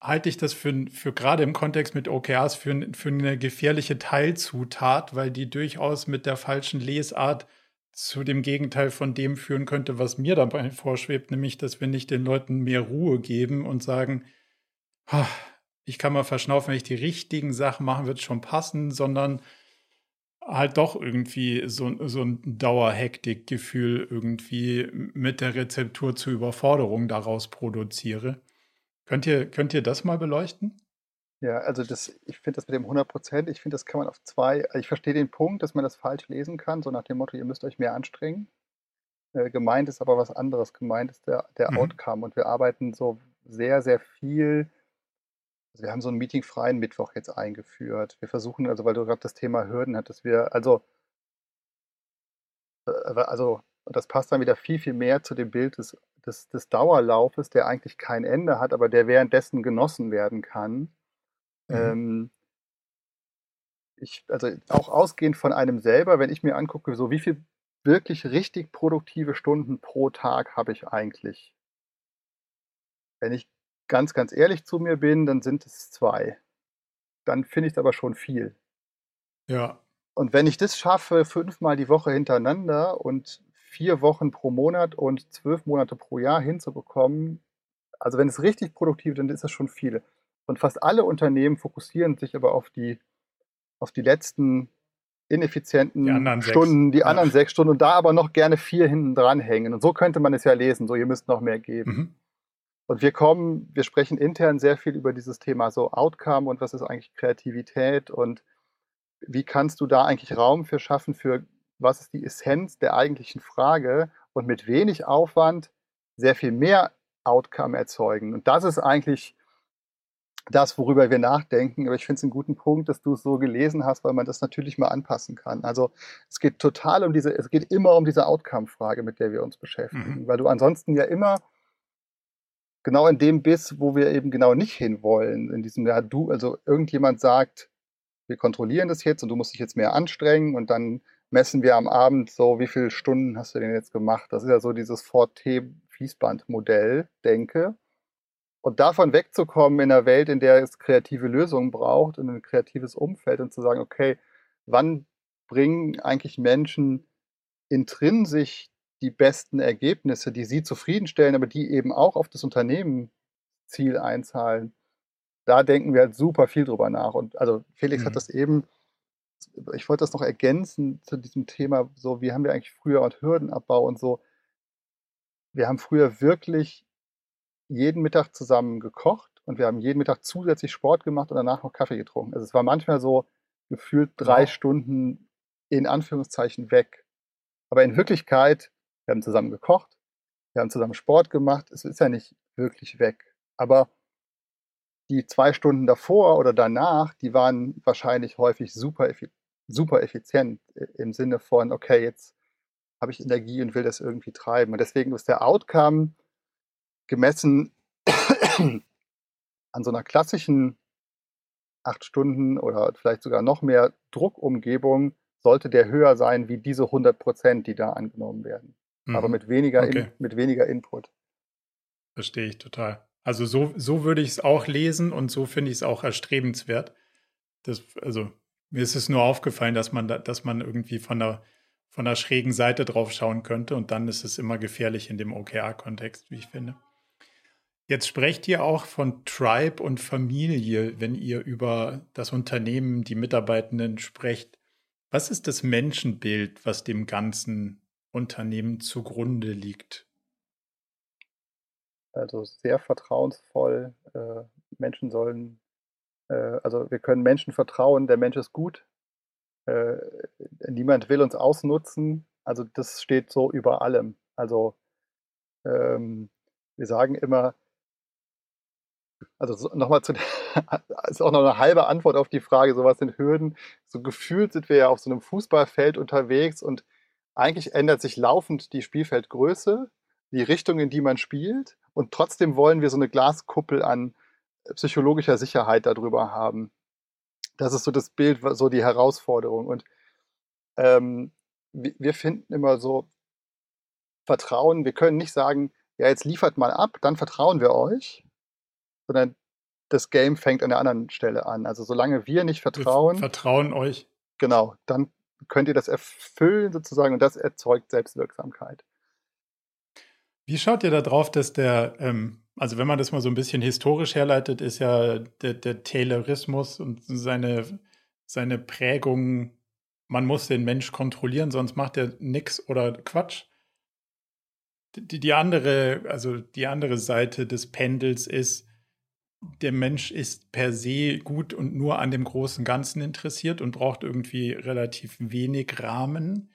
halte ich das für, für gerade im Kontext mit OKRs für, für eine gefährliche Teilzutat, weil die durchaus mit der falschen Lesart zu dem Gegenteil von dem führen könnte, was mir dabei vorschwebt, nämlich, dass wir nicht den Leuten mehr Ruhe geben und sagen, ich kann mal verschnaufen, wenn ich die richtigen Sachen mache, wird es schon passen, sondern halt doch irgendwie so, so ein Dauerhektikgefühl irgendwie mit der Rezeptur zur Überforderung daraus produziere. Könnt ihr, könnt ihr das mal beleuchten? Ja, also das, ich finde das mit dem 100 Prozent, ich finde, das kann man auf zwei, ich verstehe den Punkt, dass man das falsch lesen kann, so nach dem Motto, ihr müsst euch mehr anstrengen. Äh, gemeint ist aber was anderes, gemeint ist der, der mhm. Outcome und wir arbeiten so sehr, sehr viel also wir haben so einen meetingfreien Mittwoch jetzt eingeführt. Wir versuchen, also weil du gerade das Thema Hürden hattest, wir, also, äh, also, das passt dann wieder viel, viel mehr zu dem Bild des, des, des Dauerlaufes, der eigentlich kein Ende hat, aber der währenddessen genossen werden kann. Mhm. Ähm, ich, also auch ausgehend von einem selber, wenn ich mir angucke, so wie viel wirklich richtig produktive Stunden pro Tag habe ich eigentlich? Wenn ich ganz, ganz ehrlich zu mir bin, dann sind es zwei. Dann finde ich es aber schon viel. Ja. Und wenn ich das schaffe, fünfmal die Woche hintereinander und vier Wochen pro Monat und zwölf Monate pro Jahr hinzubekommen, also wenn es richtig produktiv ist, dann ist das schon viel. Und fast alle Unternehmen fokussieren sich aber auf die, auf die letzten ineffizienten die Stunden, sechs. die anderen ja. sechs Stunden und da aber noch gerne vier hinten dran hängen. Und so könnte man es ja lesen, so ihr müsst noch mehr geben. Mhm. Und wir kommen, wir sprechen intern sehr viel über dieses Thema so Outcome und was ist eigentlich Kreativität und wie kannst du da eigentlich Raum für schaffen, für was ist die Essenz der eigentlichen Frage und mit wenig Aufwand sehr viel mehr Outcome erzeugen. Und das ist eigentlich das, worüber wir nachdenken. Aber ich finde es einen guten Punkt, dass du es so gelesen hast, weil man das natürlich mal anpassen kann. Also es geht total um diese, es geht immer um diese Outcome-Frage, mit der wir uns beschäftigen, mhm. weil du ansonsten ja immer genau in dem Biss, wo wir eben genau nicht hinwollen. In diesem, ja, du, also irgendjemand sagt, wir kontrollieren das jetzt und du musst dich jetzt mehr anstrengen und dann messen wir am Abend so, wie viele Stunden hast du denn jetzt gemacht? Das ist ja so dieses Fort-T-Fließband-Modell, denke. Und davon wegzukommen in einer Welt, in der es kreative Lösungen braucht und ein kreatives Umfeld und zu sagen, okay, wann bringen eigentlich Menschen intrinsisch die besten Ergebnisse, die sie zufriedenstellen, aber die eben auch auf das Unternehmensziel einzahlen. Da denken wir halt super viel drüber nach. Und also Felix mhm. hat das eben, ich wollte das noch ergänzen zu diesem Thema, so wie haben wir eigentlich früher und Hürdenabbau und so. Wir haben früher wirklich jeden Mittag zusammen gekocht und wir haben jeden Mittag zusätzlich Sport gemacht und danach noch Kaffee getrunken. Also es war manchmal so gefühlt drei wow. Stunden in Anführungszeichen weg. Aber in Wirklichkeit wir haben zusammen gekocht, wir haben zusammen Sport gemacht. Es ist ja nicht wirklich weg. Aber die zwei Stunden davor oder danach, die waren wahrscheinlich häufig super, super effizient im Sinne von, okay, jetzt habe ich Energie und will das irgendwie treiben. Und deswegen ist der Outcome gemessen an so einer klassischen acht Stunden oder vielleicht sogar noch mehr Druckumgebung, sollte der höher sein wie diese 100 Prozent, die da angenommen werden mhm. aber mit weniger, okay. in, mit weniger Input. Verstehe ich total. Also so, so würde ich es auch lesen und so finde ich es auch erstrebenswert. Das, also mir ist es nur aufgefallen, dass man, da, dass man irgendwie von der, von der schrägen Seite drauf schauen könnte und dann ist es immer gefährlich in dem OKR-Kontext, wie ich finde. Jetzt sprecht ihr auch von Tribe und Familie, wenn ihr über das Unternehmen, die Mitarbeitenden sprecht. Was ist das Menschenbild, was dem Ganzen Unternehmen zugrunde liegt? Also sehr vertrauensvoll. Äh, Menschen sollen Äh, also wir können Menschen vertrauen, der Mensch ist gut. Äh, niemand will uns ausnutzen. Also das steht so über allem. Also ähm, wir sagen immer, also so, nochmal zu ist auch noch eine halbe Antwort auf die Frage, so was sind Hürden. So gefühlt sind wir ja auf so einem Fußballfeld unterwegs und eigentlich ändert sich laufend die Spielfeldgröße, die Richtung, in die man spielt und trotzdem wollen wir so eine Glaskuppel an psychologischer Sicherheit darüber haben. Das ist so das Bild, so die Herausforderung. Und ähm, wir finden immer so Vertrauen, wir können nicht sagen, ja, jetzt liefert mal ab, dann vertrauen wir euch, sondern das Game fängt an der anderen Stelle an. Also solange wir nicht vertrauen. Wir vertrauen euch. Genau, dann könnt ihr das erfüllen sozusagen und das erzeugt Selbstwirksamkeit. Wie schaut ihr da drauf, dass der, ähm, also wenn man das mal so ein bisschen historisch herleitet, ist ja der, der Taylorismus und seine, seine Prägung, man muss den Mensch kontrollieren, sonst macht er nichts oder Quatsch. Die, die andere, also die andere Seite des Pendels ist, der Mensch ist per se gut und nur an dem großen Ganzen interessiert und braucht irgendwie relativ wenig Rahmen.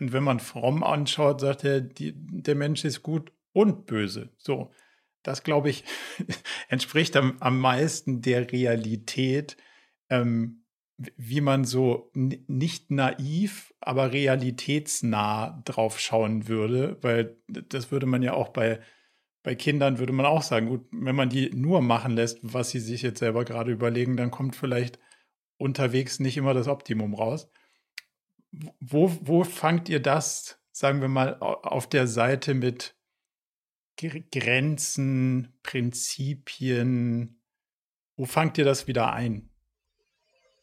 Und wenn man fromm anschaut, sagt er, die, der Mensch ist gut und böse. So, das glaube ich entspricht am, am meisten der Realität, ähm, wie man so nicht naiv, aber realitätsnah drauf schauen würde, weil das würde man ja auch bei bei Kindern würde man auch sagen, gut, wenn man die nur machen lässt, was sie sich jetzt selber gerade überlegen, dann kommt vielleicht unterwegs nicht immer das Optimum raus. Wo, wo fangt ihr das, sagen wir mal, auf der Seite mit Grenzen, Prinzipien, wo fangt ihr das wieder ein?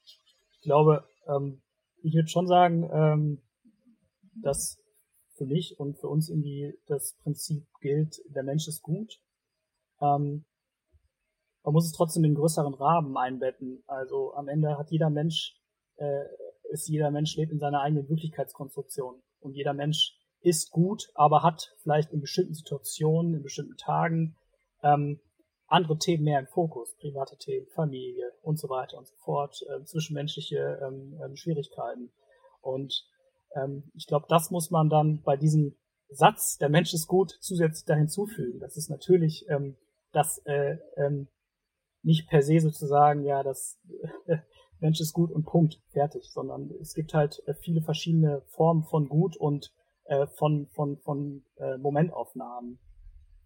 Ich glaube, ähm, ich würde schon sagen, ähm, dass für mich und für uns irgendwie das Prinzip gilt, der Mensch ist gut. Ähm, man muss es trotzdem in größeren Rahmen einbetten. Also am Ende hat jeder Mensch, äh, ist jeder Mensch lebt in seiner eigenen Wirklichkeitskonstruktion. Und jeder Mensch ist gut, aber hat vielleicht in bestimmten Situationen, in bestimmten Tagen ähm, andere Themen mehr im Fokus, private Themen, Familie und so weiter und so fort, äh, zwischenmenschliche ähm, ähm, Schwierigkeiten. Und ähm, ich glaube, das muss man dann bei diesem Satz, der Mensch ist gut, zusätzlich da hinzufügen. Das ist natürlich ähm, das äh, ähm, nicht per se sozusagen, ja, das äh, Mensch ist gut und Punkt, fertig, sondern es gibt halt äh, viele verschiedene Formen von gut und äh, von, von, von äh, Momentaufnahmen.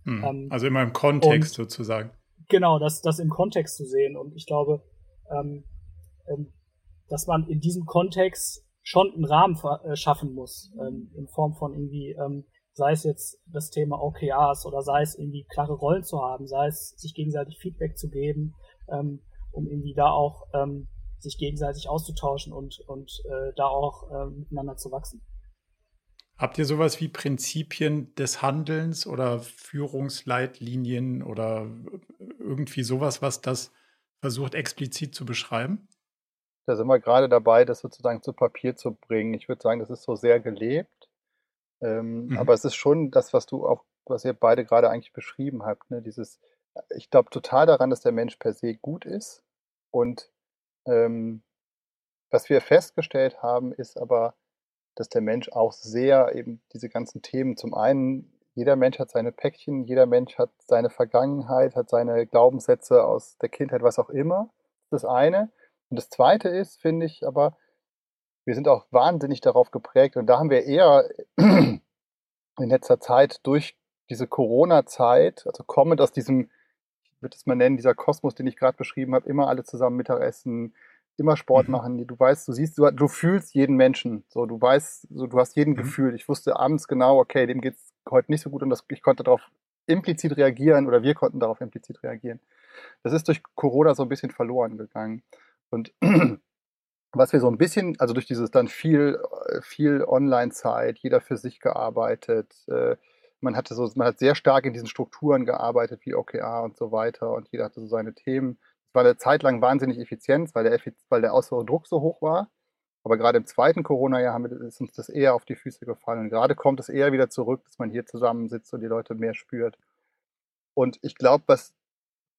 Hm. Ähm, also immer im Kontext und, sozusagen. Genau, das, das im Kontext zu sehen. Und ich glaube, ähm, ähm, dass man in diesem Kontext schon einen Rahmen äh, schaffen muss, ähm, in Form von irgendwie, ähm, sei es jetzt das Thema OKRs oder sei es irgendwie klare Rollen zu haben, sei es sich gegenseitig Feedback zu geben, ähm, um irgendwie da auch ähm, sich gegenseitig auszutauschen und, und äh, da auch äh, miteinander zu wachsen. Habt ihr sowas wie Prinzipien des Handelns oder Führungsleitlinien oder irgendwie sowas, was das versucht explizit zu beschreiben? Da sind wir gerade dabei, das sozusagen zu Papier zu bringen. Ich würde sagen, das ist so sehr gelebt. Ähm, mhm. Aber es ist schon das, was du auch, was ihr beide gerade eigentlich beschrieben habt. Ne? Dieses, ich glaube total daran, dass der Mensch per se gut ist. Und ähm, was wir festgestellt haben, ist aber, dass der Mensch auch sehr eben diese ganzen Themen, zum einen, jeder Mensch hat seine Päckchen, jeder Mensch hat seine Vergangenheit, hat seine Glaubenssätze aus der Kindheit, was auch immer. Das ist das eine. Und das Zweite ist, finde ich, aber wir sind auch wahnsinnig darauf geprägt und da haben wir eher in letzter Zeit durch diese Corona-Zeit, also kommend aus diesem, ich würde es mal nennen, dieser Kosmos, den ich gerade beschrieben habe, immer alle zusammen Mittagessen, immer Sport mhm. machen. Du weißt, du siehst, du, du, fühlst jeden Menschen. So, du weißt, so, du hast jeden mhm. Gefühl. Ich wusste abends genau, okay, dem geht es heute nicht so gut und das, ich konnte darauf implizit reagieren oder wir konnten darauf implizit reagieren. Das ist durch Corona so ein bisschen verloren gegangen. Und was wir so ein bisschen, also durch dieses dann viel, äh, viel Online-Zeit, jeder für sich gearbeitet, äh, man hatte so, man hat sehr stark in diesen Strukturen gearbeitet, wie OKR und so weiter, und jeder hatte so seine Themen. Es war eine Zeit lang wahnsinnig effizient, weil der, weil der Druck so hoch war. Aber gerade im zweiten Corona-Jahr ist uns das eher auf die Füße gefallen. Und gerade kommt es eher wieder zurück, dass man hier zusammensitzt und die Leute mehr spürt. Und ich glaube, was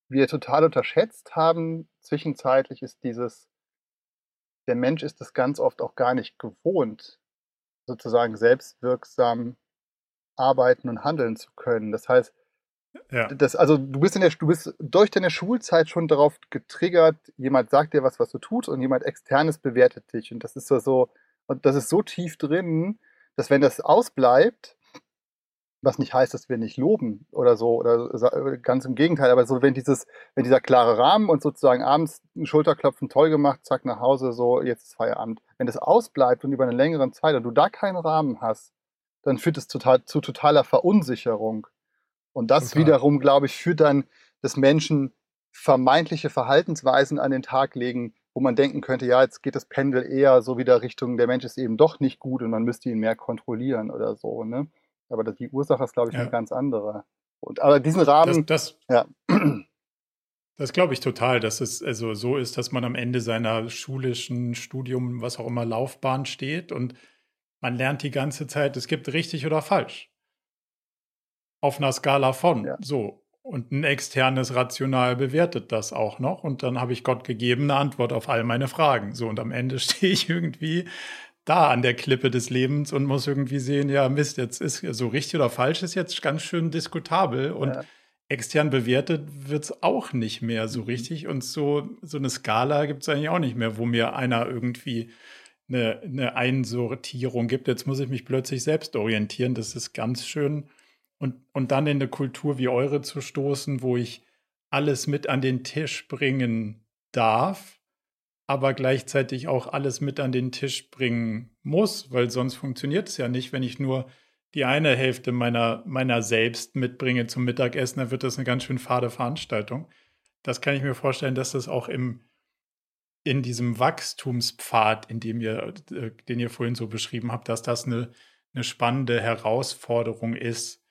wir total unterschätzt haben zwischenzeitlich, ist dieses, der Mensch ist es ganz oft auch gar nicht gewohnt, sozusagen selbstwirksam arbeiten und handeln zu können. Das heißt, ja. das, also du bist in der, du bist durch deine Schulzeit schon darauf getriggert, jemand sagt dir was, was du tust und jemand externes bewertet dich. Und das ist so, so und das ist so tief drin, dass wenn das ausbleibt, was nicht heißt, dass wir nicht loben oder so, oder ganz im Gegenteil, aber so, wenn dieses, wenn dieser klare Rahmen und sozusagen abends ein Schulterklopfen toll gemacht, zack, nach Hause, so, jetzt ist Feierabend. Wenn das ausbleibt und über eine längere Zeit und du da keinen Rahmen hast, dann führt es total, zu totaler Verunsicherung. Und das total. wiederum, glaube ich, führt dann, dass Menschen vermeintliche Verhaltensweisen an den Tag legen, wo man denken könnte, ja, jetzt geht das Pendel eher so wieder Richtung, der Mensch ist eben doch nicht gut und man müsste ihn mehr kontrollieren oder so. Ne? Aber die Ursache ist, glaube ich, ja. eine ganz andere. Und, aber diesen Rahmen. Das, das, ja. das glaube ich total, dass es also so ist, dass man am Ende seiner schulischen Studium, was auch immer, Laufbahn steht und man lernt die ganze Zeit, es gibt richtig oder falsch. Auf einer Skala von. Ja. So. Und ein externes Rational bewertet das auch noch. Und dann habe ich Gott gegeben eine Antwort auf all meine Fragen. So, und am Ende stehe ich irgendwie da an der Klippe des Lebens und muss irgendwie sehen, ja, Mist, jetzt ist so richtig oder falsch ist jetzt ganz schön diskutabel und ja. extern bewertet wird es auch nicht mehr so mhm. richtig. Und so, so eine Skala gibt es eigentlich auch nicht mehr, wo mir einer irgendwie eine, eine Einsortierung gibt. Jetzt muss ich mich plötzlich selbst orientieren. Das ist ganz schön. Und, und dann in eine Kultur wie eure zu stoßen, wo ich alles mit an den Tisch bringen darf aber gleichzeitig auch alles mit an den Tisch bringen muss, weil sonst funktioniert es ja nicht, wenn ich nur die eine Hälfte meiner, meiner selbst mitbringe zum Mittagessen, dann wird das eine ganz schön fade Veranstaltung. Das kann ich mir vorstellen, dass das auch im, in diesem Wachstumspfad, in dem ihr, äh, den ihr vorhin so beschrieben habt, dass das eine, eine spannende Herausforderung ist,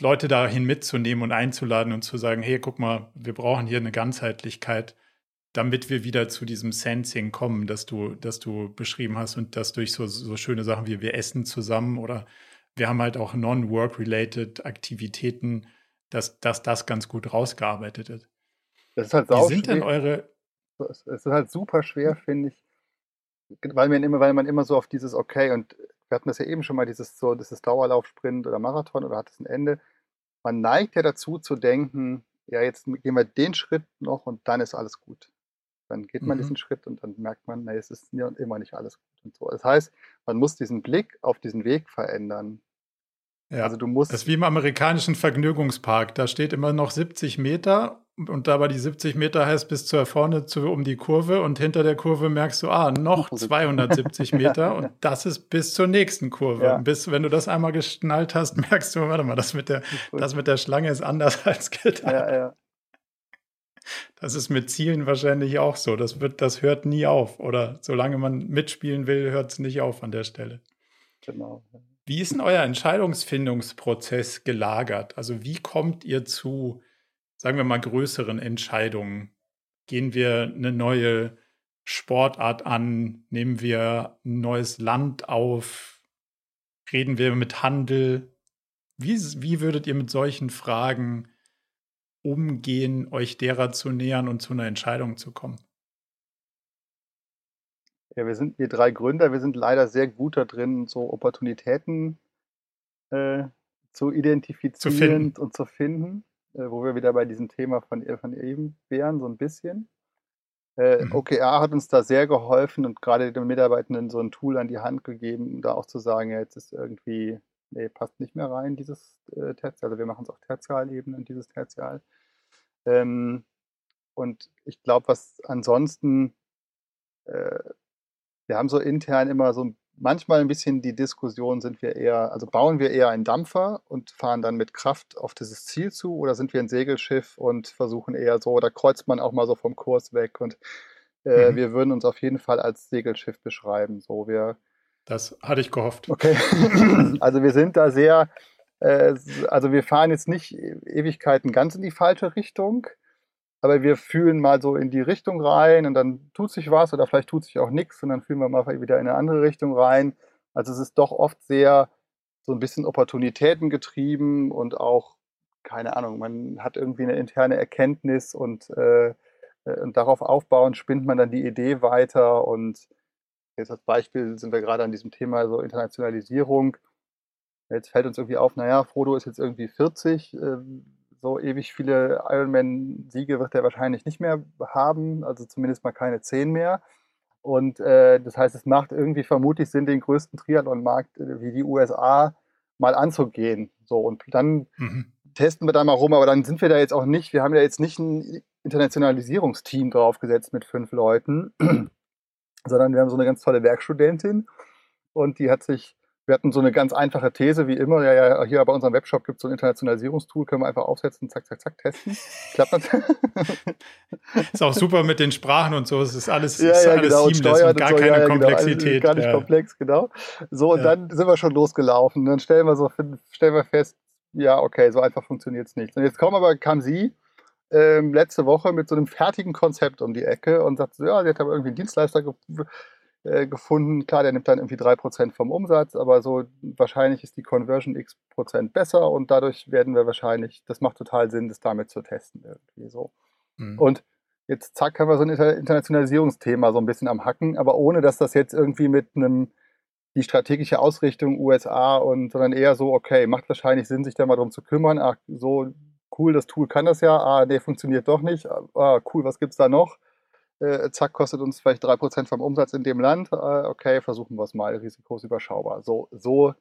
Leute dahin mitzunehmen und einzuladen und zu sagen, hey, guck mal, wir brauchen hier eine Ganzheitlichkeit damit wir wieder zu diesem Sensing kommen, das du, das du beschrieben hast und das durch so, so schöne Sachen wie wir essen zusammen oder wir haben halt auch non-work-related Aktivitäten, dass, dass das ganz gut rausgearbeitet ist. Das ist halt Wie sind denn eure. Es ist halt super schwer, finde ich, weil man immer, weil man immer so auf dieses Okay und wir hatten das ja eben schon mal, dieses so, dieses Dauerlaufsprint oder Marathon oder hat es ein Ende. Man neigt ja dazu zu denken, ja, jetzt gehen wir den Schritt noch und dann ist alles gut. Dann geht man mhm. diesen Schritt und dann merkt man, nee, es ist immer nicht alles gut und so. Das heißt, man muss diesen Blick auf diesen Weg verändern. Ja, also du musst. Das ist wie im amerikanischen Vergnügungspark. Da steht immer noch 70 Meter und dabei die 70 Meter heißt bis zur vorne zu, um die Kurve und hinter der Kurve merkst du, ah, noch 270 Meter und das ist bis zur nächsten Kurve. Ja. Und bis, wenn du das einmal geschnallt hast, merkst du, warte mal, das mit der, das mit der Schlange ist anders als gedacht. Ja, ja. Das ist mit Zielen wahrscheinlich auch so. Das wird, das hört nie auf. Oder solange man mitspielen will, hört es nicht auf an der Stelle. Genau. Wie ist denn euer Entscheidungsfindungsprozess gelagert? Also wie kommt ihr zu, sagen wir mal, größeren Entscheidungen? Gehen wir eine neue Sportart an? Nehmen wir ein neues Land auf? Reden wir mit Handel? Wie, wie würdet ihr mit solchen Fragen umgehen, euch derer zu nähern und zu einer Entscheidung zu kommen? Ja, wir sind, wir drei Gründer, wir sind leider sehr gut da drin, so Opportunitäten äh, zu identifizieren zu und zu finden, äh, wo wir wieder bei diesem Thema von, von eben wären, so ein bisschen. Äh, mhm. OKR hat uns da sehr geholfen und gerade den Mitarbeitenden so ein Tool an die Hand gegeben, um da auch zu sagen, ja, jetzt ist irgendwie nee, passt nicht mehr rein, dieses äh, Tertial. Also wir machen es auf Tertialebene, dieses Tertial. Ähm, und ich glaube, was ansonsten, äh, wir haben so intern immer so manchmal ein bisschen die Diskussion, sind wir eher, also bauen wir eher einen Dampfer und fahren dann mit Kraft auf dieses Ziel zu oder sind wir ein Segelschiff und versuchen eher so, oder kreuzt man auch mal so vom Kurs weg und äh, mhm. wir würden uns auf jeden Fall als Segelschiff beschreiben. So, wir das hatte ich gehofft. Okay. Also wir sind da sehr, äh, also wir fahren jetzt nicht Ewigkeiten ganz in die falsche Richtung, aber wir fühlen mal so in die Richtung rein und dann tut sich was oder vielleicht tut sich auch nichts und dann fühlen wir mal wieder in eine andere Richtung rein. Also es ist doch oft sehr so ein bisschen Opportunitäten getrieben und auch keine Ahnung, man hat irgendwie eine interne Erkenntnis und, äh, äh, und darauf aufbauen spinnt man dann die Idee weiter. Und jetzt als Beispiel sind wir gerade an diesem Thema so Internationalisierung. Jetzt fällt uns irgendwie auf, naja, Frodo ist jetzt irgendwie 40, äh, so ewig viele Ironman-Siege wird er wahrscheinlich nicht mehr haben, also zumindest mal keine 10 mehr. Und äh, das heißt, es macht irgendwie vermutlich Sinn, den größten Triathlon-Markt äh, wie die USA mal anzugehen. So, und dann mhm. testen wir da mal rum, aber dann sind wir da jetzt auch nicht, wir haben ja jetzt nicht ein Internationalisierungsteam draufgesetzt mit fünf Leuten, sondern wir haben so eine ganz tolle Werkstudentin und die hat sich wir hatten so eine ganz einfache These, wie immer. Ja, ja, hier bei unserem Webshop gibt es so ein Internationalisierungstool, können wir einfach aufsetzen, zack, zack, zack, testen. Klappt das? ist auch super mit den Sprachen und so. Es ist alles, ja, ist ja, alles genau, seamless und, und gar so, keine ja, Komplexität. Genau, gar nicht ja. komplex, genau. So, und dann sind wir schon losgelaufen. Dann stellen wir so, stellen wir fest, ja, okay, so einfach funktioniert es nicht. Und jetzt kommen aber, kam sie ähm, letzte Woche mit so einem fertigen Konzept um die Ecke und sagt so, ja, sie hat aber irgendwie einen Dienstleister äh, gefunden. Klar, der nimmt dann irgendwie 3% vom Umsatz, aber so wahrscheinlich ist die Conversion x Prozent besser und dadurch werden wir wahrscheinlich, das macht total Sinn, das damit zu testen irgendwie so. Mhm. Und jetzt zack, haben wir so ein Internationalisierungsthema so ein bisschen am Hacken, aber ohne dass das jetzt irgendwie mit einem die strategische Ausrichtung USA und sondern eher so, okay, macht wahrscheinlich Sinn, sich da mal drum zu kümmern. Ach, so cool, das Tool kann das ja, ah, nee, funktioniert doch nicht. Ah, cool, was gibt's da noch? äh, zack, kostet uns vielleicht 3% vom Umsatz in dem Land. Äh, okay, versuchen wir es mal, Risiko ist überschaubar. So, so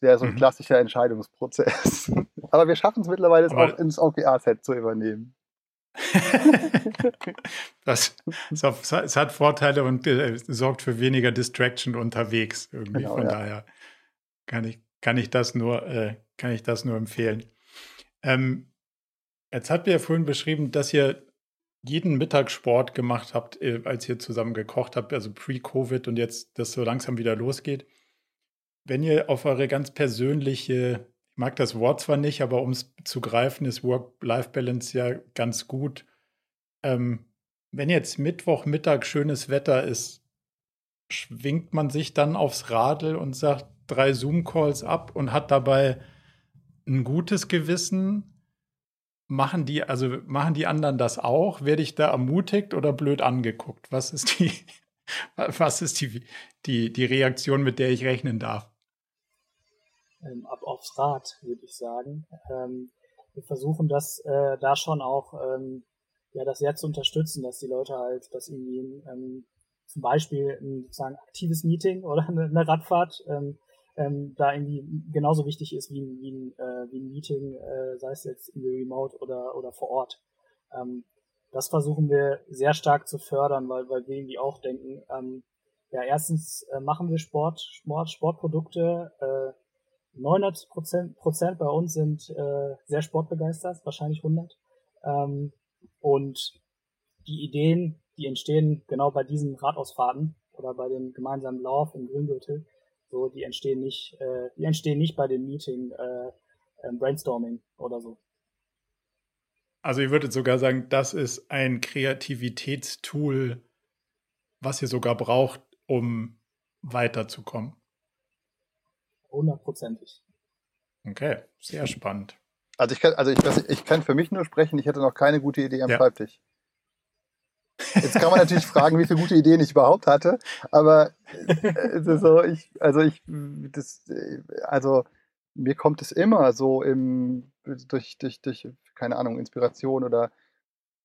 wäre so ein mhm. klassischer Entscheidungsprozess. Aber wir schaffen es mittlerweile, es auch ins OKR-Set zu übernehmen. das, es hat Vorteile und äh, sorgt für weniger Distraction unterwegs. Irgendwie. Genau, Von ja. daher kann ich, kann ich das nur, äh, kann ich das nur empfehlen. Ähm, jetzt habt ihr ja vorhin beschrieben, dass ihr jeden Mittag Sport gemacht habt, äh, als ihr zusammen gekocht habt, also pre-Covid und jetzt das so langsam wieder losgeht. Wenn ihr auf eure ganz persönliche, ich mag das Wort zwar nicht, aber um es zu greifen, ist Work-Life-Balance ja ganz gut. Ähm, wenn jetzt Mittwochmittag schönes Wetter ist, schwingt man sich dann aufs Radl und sagt drei Zoom-Calls ab und hat dabei ein gutes Gewissen Machen die, also machen die anderen das auch? Werde ich da ermutigt oder blöd angeguckt? Was ist die, was ist die, die, die Reaktion, mit der ich rechnen darf? Ähm, ab aufs Rad, würde ich sagen. Ähm, wir versuchen das äh, da schon auch ähm, ja das sehr zu unterstützen, dass die Leute halt das irgendwie ähm, zum Beispiel ein sozusagen aktives Meeting oder eine, eine Radfahrt ähm, ähm, da irgendwie genauso wichtig ist wie ein, wie ein, äh, wie ein Meeting, äh, sei es jetzt irgendwie remote oder, oder vor Ort. Ähm, das versuchen wir sehr stark zu fördern, weil, weil wir irgendwie auch denken, ähm, ja, erstens äh, machen wir Sport, Sport Sportprodukte. Äh, 99 Prozent, Prozent bei uns sind äh, sehr sportbegeistert, wahrscheinlich 100. Ähm, und die Ideen, die entstehen genau bei diesen Radausfahrten oder bei dem gemeinsamen Lauf im Grüngürtel, so, die entstehen nicht, äh, die entstehen nicht bei dem Meeting äh, äh, Brainstorming oder so. Also ihr würdet sogar sagen, das ist ein Kreativitätstool, was ihr sogar braucht, um weiterzukommen. Hundertprozentig. Okay, sehr spannend. Also ich kann, also ich, ich kann für mich nur sprechen, ich hätte noch keine gute Idee am ja. Schreibtisch. Jetzt kann man natürlich fragen, wie viele gute Ideen ich überhaupt hatte, aber äh, so, ich, also ich, das, also mir kommt es immer so im, durch, durch, durch, keine Ahnung, Inspiration oder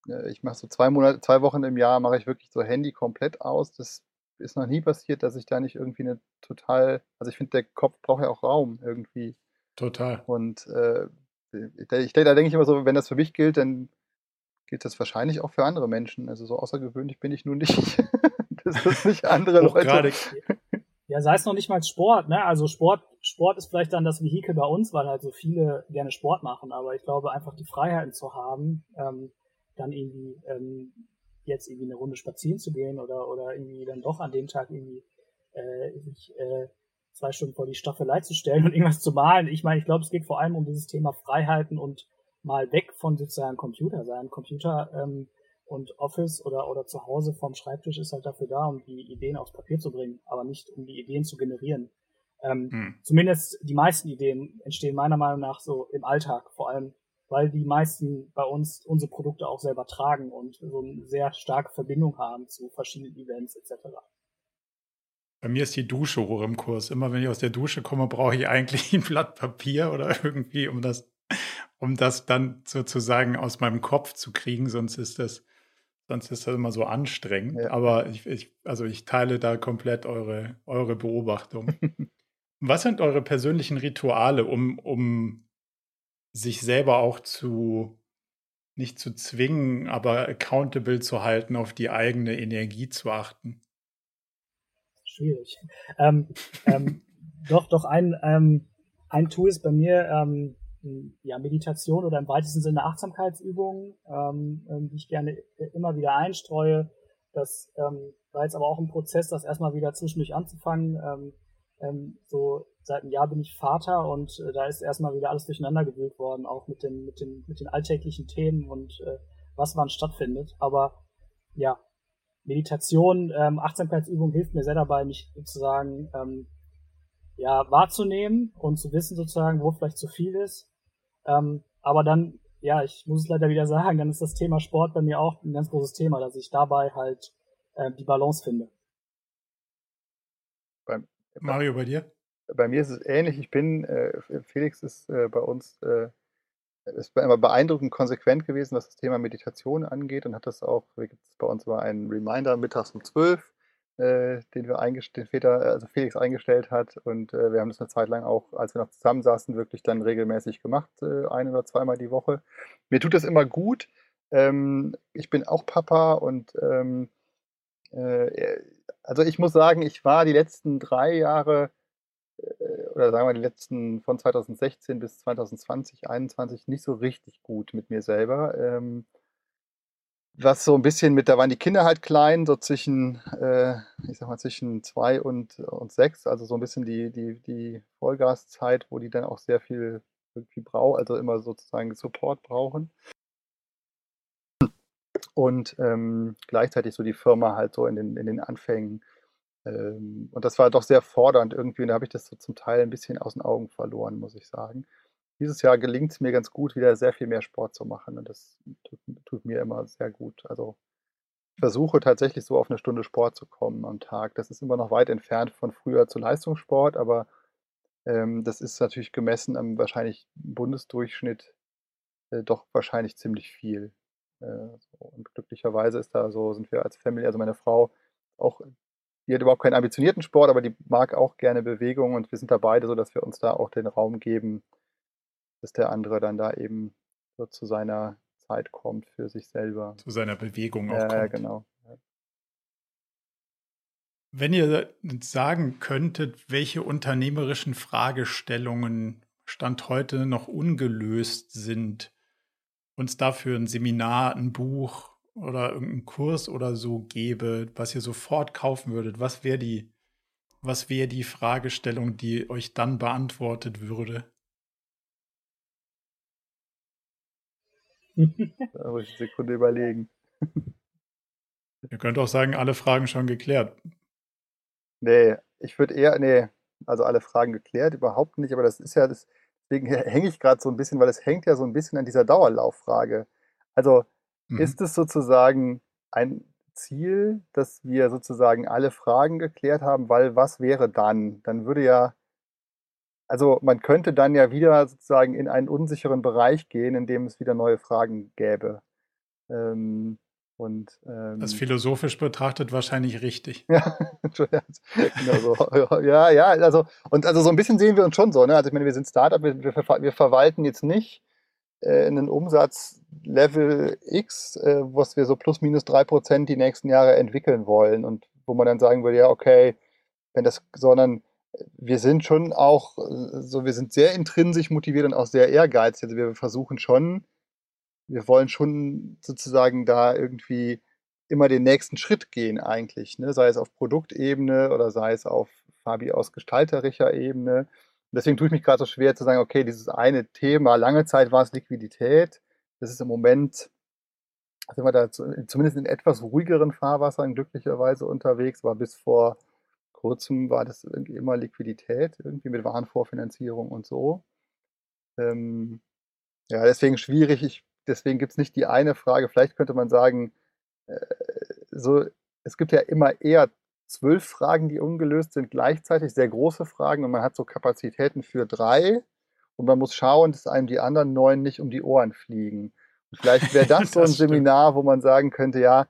äh, ich mache so zwei Monate, zwei Wochen im Jahr mache ich wirklich so Handy komplett aus. Das ist noch nie passiert, dass ich da nicht irgendwie eine total, also ich finde, der Kopf braucht ja auch Raum irgendwie. Total. Und äh, ich, da denke ich immer so, wenn das für mich gilt, dann gilt das wahrscheinlich auch für andere Menschen. Also so außergewöhnlich bin ich nun nicht. das ist nicht andere Leute. Gerade. Ja, sei es noch nicht mal Sport, ne? Also Sport, Sport ist vielleicht dann das Vehikel bei uns, weil halt so viele gerne Sport machen, aber ich glaube einfach die Freiheiten zu haben, ähm, dann irgendwie ähm, jetzt irgendwie eine Runde spazieren zu gehen oder oder irgendwie dann doch an dem Tag irgendwie äh, sich äh, zwei Stunden vor die Staffelei zu stellen und irgendwas zu malen. Ich meine, ich glaube, es geht vor allem um dieses Thema Freiheiten und mal weg von sozusagen Computer sein. Computer ähm, und Office oder, oder zu Hause vom Schreibtisch ist halt dafür da, um die Ideen aufs Papier zu bringen, aber nicht um die Ideen zu generieren. Ähm, hm. Zumindest die meisten Ideen entstehen meiner Meinung nach so im Alltag, vor allem, weil die meisten bei uns unsere Produkte auch selber tragen und so eine sehr starke Verbindung haben zu verschiedenen Events etc. Bei mir ist die Dusche hoch im Kurs. Immer wenn ich aus der Dusche komme, brauche ich eigentlich ein Blatt Papier oder irgendwie, um das, um das dann sozusagen aus meinem Kopf zu kriegen. Sonst ist das, sonst ist das immer so anstrengend. Ja. Aber ich, ich, also ich teile da komplett eure, eure Beobachtung. Was sind eure persönlichen Rituale, um, um sich selber auch zu, nicht zu zwingen, aber accountable zu halten, auf die eigene Energie zu achten? Schwierig. Ähm, ähm, doch, doch, ein, ähm, ein Tool ist bei mir ähm, ja, Meditation oder im weitesten Sinne Achtsamkeitsübungen, ähm, ähm, die ich gerne immer wieder einstreue. Das ähm, war jetzt aber auch ein Prozess, das erstmal wieder zwischendurch anzufangen. Ähm, ähm, so seit einem Jahr bin ich Vater und äh, da ist erstmal wieder alles durcheinander gewühlt worden, auch mit den, mit den, mit den alltäglichen Themen und äh, was wann stattfindet. Aber ja, Meditation, ähm, Achtsamkeitsübung hilft mir sehr dabei, mich sozusagen ähm, ja, wahrzunehmen und zu wissen sozusagen, wo vielleicht zu viel ist. Ähm, aber dann, ja, ich muss es leider wieder sagen, dann ist das Thema Sport bei mir auch ein ganz großes Thema, dass ich dabei halt äh, die Balance finde. Beim, Mario, bei dir? Bei mir ist es ähnlich. Ich bin, äh, Felix ist äh, bei uns, äh, ist immer beeindruckend konsequent gewesen, was das Thema Meditation angeht und hat das auch, bei uns war ein Reminder mittags um 12, äh, den wir den Väter, also Felix eingestellt hat und äh, wir haben das eine Zeit lang auch, als wir noch zusammensaßen, wirklich dann regelmäßig gemacht, äh, ein oder zweimal die Woche. Mir tut das immer gut. Ähm, ich bin auch Papa und ähm, äh, also ich muss sagen, ich war die letzten drei Jahre äh, oder sagen wir die letzten von 2016 bis 2020, 2021 nicht so richtig gut mit mir selber. Ähm, was so ein bisschen mit, da waren die Kinder halt klein, so zwischen, äh, ich sag mal, zwischen zwei und, und sechs, also so ein bisschen die, die, die Vollgaszeit, wo die dann auch sehr viel irgendwie brauchen, also immer sozusagen Support brauchen und ähm, gleichzeitig so die Firma halt so in den, in den Anfängen. Ähm, und das war doch sehr fordernd irgendwie. Und da habe ich das so zum Teil ein bisschen aus den Augen verloren, muss ich sagen. Dieses Jahr gelingt es mir ganz gut, wieder sehr viel mehr Sport zu machen. Und das tut, tut mir immer sehr gut. Also ich versuche tatsächlich so auf eine Stunde Sport zu kommen am Tag. Das ist immer noch weit entfernt von früher zu Leistungssport, aber ähm, das ist natürlich gemessen am wahrscheinlich Bundesdurchschnitt äh, doch wahrscheinlich ziemlich viel. Äh, und glücklicherweise ist da so, sind wir als Family, also meine Frau auch, die hat überhaupt keinen ambitionierten Sport, aber die mag auch gerne Bewegung und wir sind da beide so, dass wir uns da auch den Raum geben, dass der andere dann da eben so zu seiner Zeit kommt für sich selber. Zu seiner Bewegung auch ja. Ja, genau. Wenn ihr sagen könntet, welche unternehmerischen Fragestellungen Stand heute noch ungelöst sind, uns dafür ein Seminar, ein Buch oder irgendeinen Kurs oder so gäbe, was ihr sofort kaufen würdet, was wäre die, was wäre die Fragestellung, die euch dann beantwortet würde? da muss ich eine Sekunde überlegen. Ihr könnt auch sagen, alle Fragen schon geklärt. Nee, ich würde eher, nee, also alle Fragen geklärt, überhaupt nicht, aber das ist ja, das, deswegen hänge ich gerade so ein bisschen, weil es hängt ja so ein bisschen an dieser Dauerlauffrage. Also mhm. ist es sozusagen ein Ziel, dass wir sozusagen alle Fragen geklärt haben, weil was wäre dann? Dann würde ja, also man könnte dann ja wieder sozusagen in einen unsicheren Bereich gehen, in dem es wieder neue Fragen gäbe. Ähm, und, ähm, das philosophisch betrachtet wahrscheinlich richtig. ja, genau so. ja, ja, also, und also so ein bisschen sehen wir uns schon so, ne? Also ich meine, wir sind Startup, wir, wir, wir verwalten jetzt nicht äh, einen Umsatz Level X, äh, was wir so plus minus drei Prozent die nächsten Jahre entwickeln wollen und wo man dann sagen würde, ja, okay, wenn das, sondern wir sind schon auch, äh, so wir sind sehr intrinsisch motiviert und auch sehr ehrgeizig. Also wir versuchen schon, wir wollen schon sozusagen da irgendwie immer den nächsten Schritt gehen eigentlich, ne? sei es auf Produktebene oder sei es auf Fabi aus gestalterischer Ebene. Und deswegen tue ich mich gerade so schwer zu sagen, okay, dieses eine Thema, lange Zeit war es Liquidität, das ist im Moment, sind wir da zumindest in etwas ruhigeren Fahrwassern glücklicherweise unterwegs, war bis vor kurzem war das irgendwie immer Liquidität, irgendwie mit Warenvorfinanzierung und so. Ähm, ja, deswegen schwierig. Ich, deswegen gibt es nicht die eine Frage. Vielleicht könnte man sagen, äh, so, es gibt ja immer eher zwölf Fragen, die ungelöst sind, gleichzeitig sehr große Fragen und man hat so Kapazitäten für drei und man muss schauen, dass einem die anderen neun nicht um die Ohren fliegen. Und vielleicht wäre das so ein Seminar, wo man sagen könnte, ja,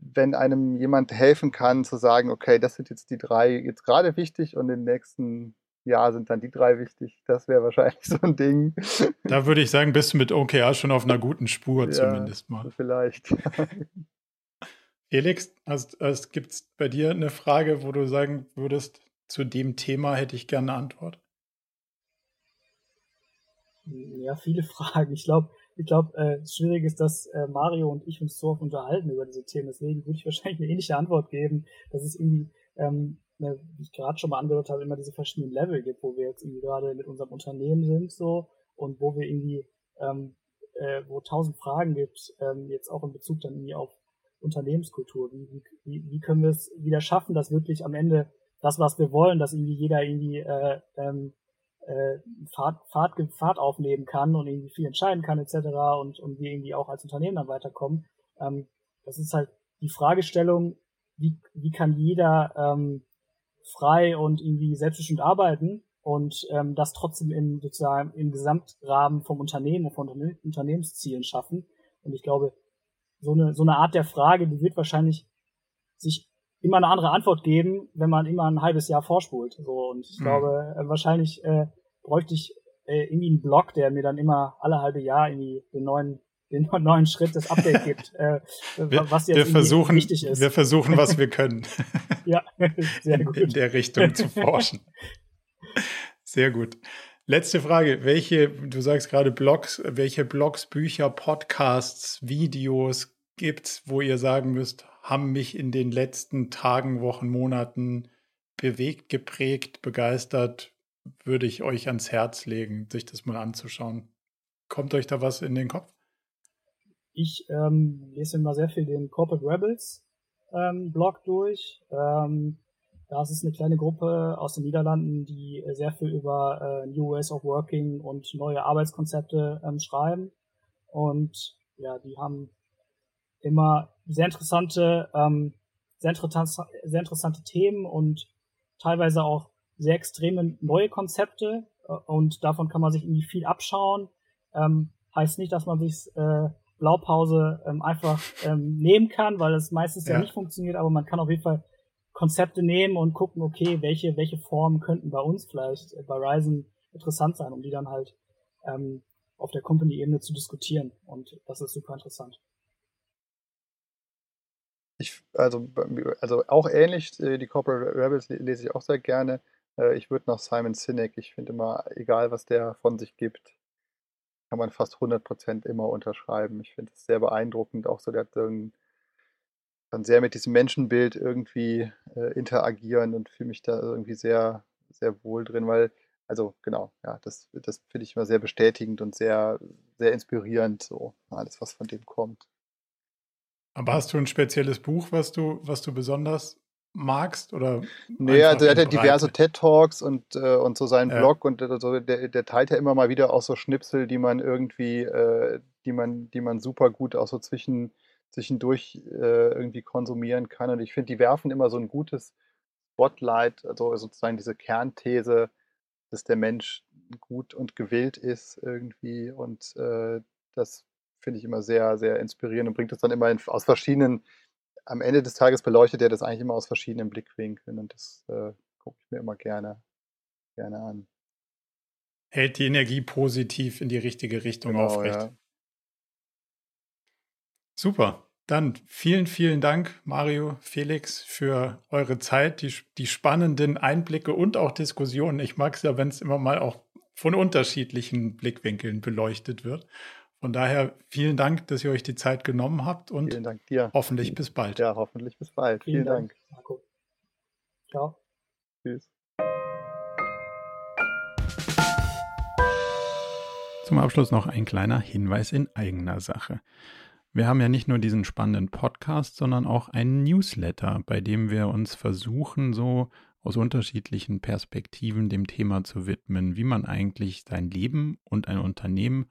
wenn einem jemand helfen kann, zu sagen, okay, das sind jetzt die drei jetzt gerade wichtig und im nächsten Jahr sind dann die drei wichtig. Das wäre wahrscheinlich so ein Ding. Da würde ich sagen, bist du mit OKR schon auf einer guten Spur ja, zumindest mal. Vielleicht. Felix, gibt es bei dir eine Frage, wo du sagen würdest, zu dem Thema hätte ich gerne eine Antwort? Ja, viele Fragen. Ich glaube, ich glaube, äh, das Schwierige ist, dass äh, Mario und ich uns so oft unterhalten über diese Themen. Deswegen würde ich wahrscheinlich eine ähnliche Antwort geben, dass es irgendwie, ähm, ne, wie ich gerade schon mal angehört habe, immer diese verschiedenen Level gibt, wo wir jetzt irgendwie gerade mit unserem Unternehmen sind so und wo wir irgendwie, ähm, äh, wo tausend Fragen gibt, ähm, jetzt auch in Bezug dann irgendwie auf Unternehmenskultur. Wie, wie, wie können wir es wieder schaffen, dass wirklich am Ende das, was wir wollen, dass irgendwie jeder irgendwie äh, ähm, äh, Fahrt, Fahrt, Fahrt aufnehmen kann und irgendwie viel entscheiden kann etc. und, und wir irgendwie auch als Unternehmen dann weiterkommen. Ähm, das ist halt die Fragestellung, wie, wie kann jeder ähm, frei und irgendwie selbstbestimmt arbeiten und ähm, das trotzdem im sozusagen im Gesamtrahmen vom Unternehmen und von Unternehmenszielen schaffen. Und ich glaube, so eine, so eine Art der Frage, die wird wahrscheinlich sich immer eine andere Antwort geben, wenn man immer ein halbes Jahr vorspult. So und ich mhm. glaube, äh, wahrscheinlich äh, bräuchte ich äh, irgendwie einen Blog, der mir dann immer alle halbe Jahr irgendwie den neuen den neuen Schritt des Update gibt, äh, wir, was jetzt wir versuchen, wichtig ist. Wir versuchen, was wir können. ja, sehr gut. In der Richtung zu forschen. Sehr gut. Letzte Frage. Welche, du sagst gerade Blogs, welche Blogs, Bücher, Podcasts, Videos gibt, wo ihr sagen müsst, haben mich in den letzten Tagen, Wochen, Monaten bewegt, geprägt, begeistert, würde ich euch ans Herz legen, sich das mal anzuschauen. Kommt euch da was in den Kopf? Ich ähm, lese immer sehr viel den Corporate Rebels ähm, Blog durch. Ähm, da ist eine kleine Gruppe aus den Niederlanden, die sehr viel über äh, New Ways of Working und neue Arbeitskonzepte ähm, schreiben. Und ja, die haben immer sehr interessante, ähm, sehr, interessant, sehr interessante Themen und teilweise auch sehr extreme neue Konzepte äh, und davon kann man sich irgendwie viel abschauen. Ähm, heißt nicht, dass man sich äh, Blaupause ähm, einfach ähm, nehmen kann, weil es meistens ja. ja. nicht funktioniert, aber man kann auf jeden Fall Konzepte nehmen und gucken, okay, welche, welche Formen könnten bei uns vielleicht äh, bei Ryzen interessant sein, um die dann halt ähm, auf der Company-Ebene zu diskutieren. Und das ist super interessant. Ich, also, also auch ähnlich, äh, die Corporate Rebels lese ich auch sehr gerne. Äh, ich würde noch Simon Sinek, ich finde immer, egal was der von sich gibt, kann man fast 100% immer unterschreiben. Ich finde es sehr beeindruckend, auch so, der hat dann sehr mit diesem Menschenbild irgendwie äh, interagieren und fühle mich da irgendwie sehr, sehr wohl drin, weil, also genau, ja, das, das finde ich immer sehr bestätigend und sehr, sehr inspirierend, so alles, was von dem kommt. Aber hast du ein spezielles Buch, was du, was du besonders magst? Oder nee, also er hat ja diverse TED-Talks und, äh, und so seinen ja. Blog und also der, der teilt ja immer mal wieder auch so Schnipsel, die man irgendwie, äh, die man, die man super gut auch so zwischen, zwischendurch äh, irgendwie konsumieren kann. Und ich finde, die werfen immer so ein gutes Spotlight, also sozusagen diese Kernthese, dass der Mensch gut und gewillt ist irgendwie und äh, das finde ich immer sehr, sehr inspirierend und bringt es dann immer in, aus verschiedenen, am Ende des Tages beleuchtet er das eigentlich immer aus verschiedenen Blickwinkeln und das äh, gucke ich mir immer gerne, gerne an. Hält die Energie positiv in die richtige Richtung genau, aufrecht. Ja. Super. Dann vielen, vielen Dank, Mario, Felix, für eure Zeit, die, die spannenden Einblicke und auch Diskussionen. Ich mag es ja, wenn es immer mal auch von unterschiedlichen Blickwinkeln beleuchtet wird. Von daher vielen Dank, dass ihr euch die Zeit genommen habt und vielen Dank dir. hoffentlich bis bald. Ja, hoffentlich bis bald. Vielen, vielen Dank. Dank. Marco. Ciao. Tschüss. Zum Abschluss noch ein kleiner Hinweis in eigener Sache. Wir haben ja nicht nur diesen spannenden Podcast, sondern auch einen Newsletter, bei dem wir uns versuchen, so aus unterschiedlichen Perspektiven dem Thema zu widmen, wie man eigentlich sein Leben und ein Unternehmen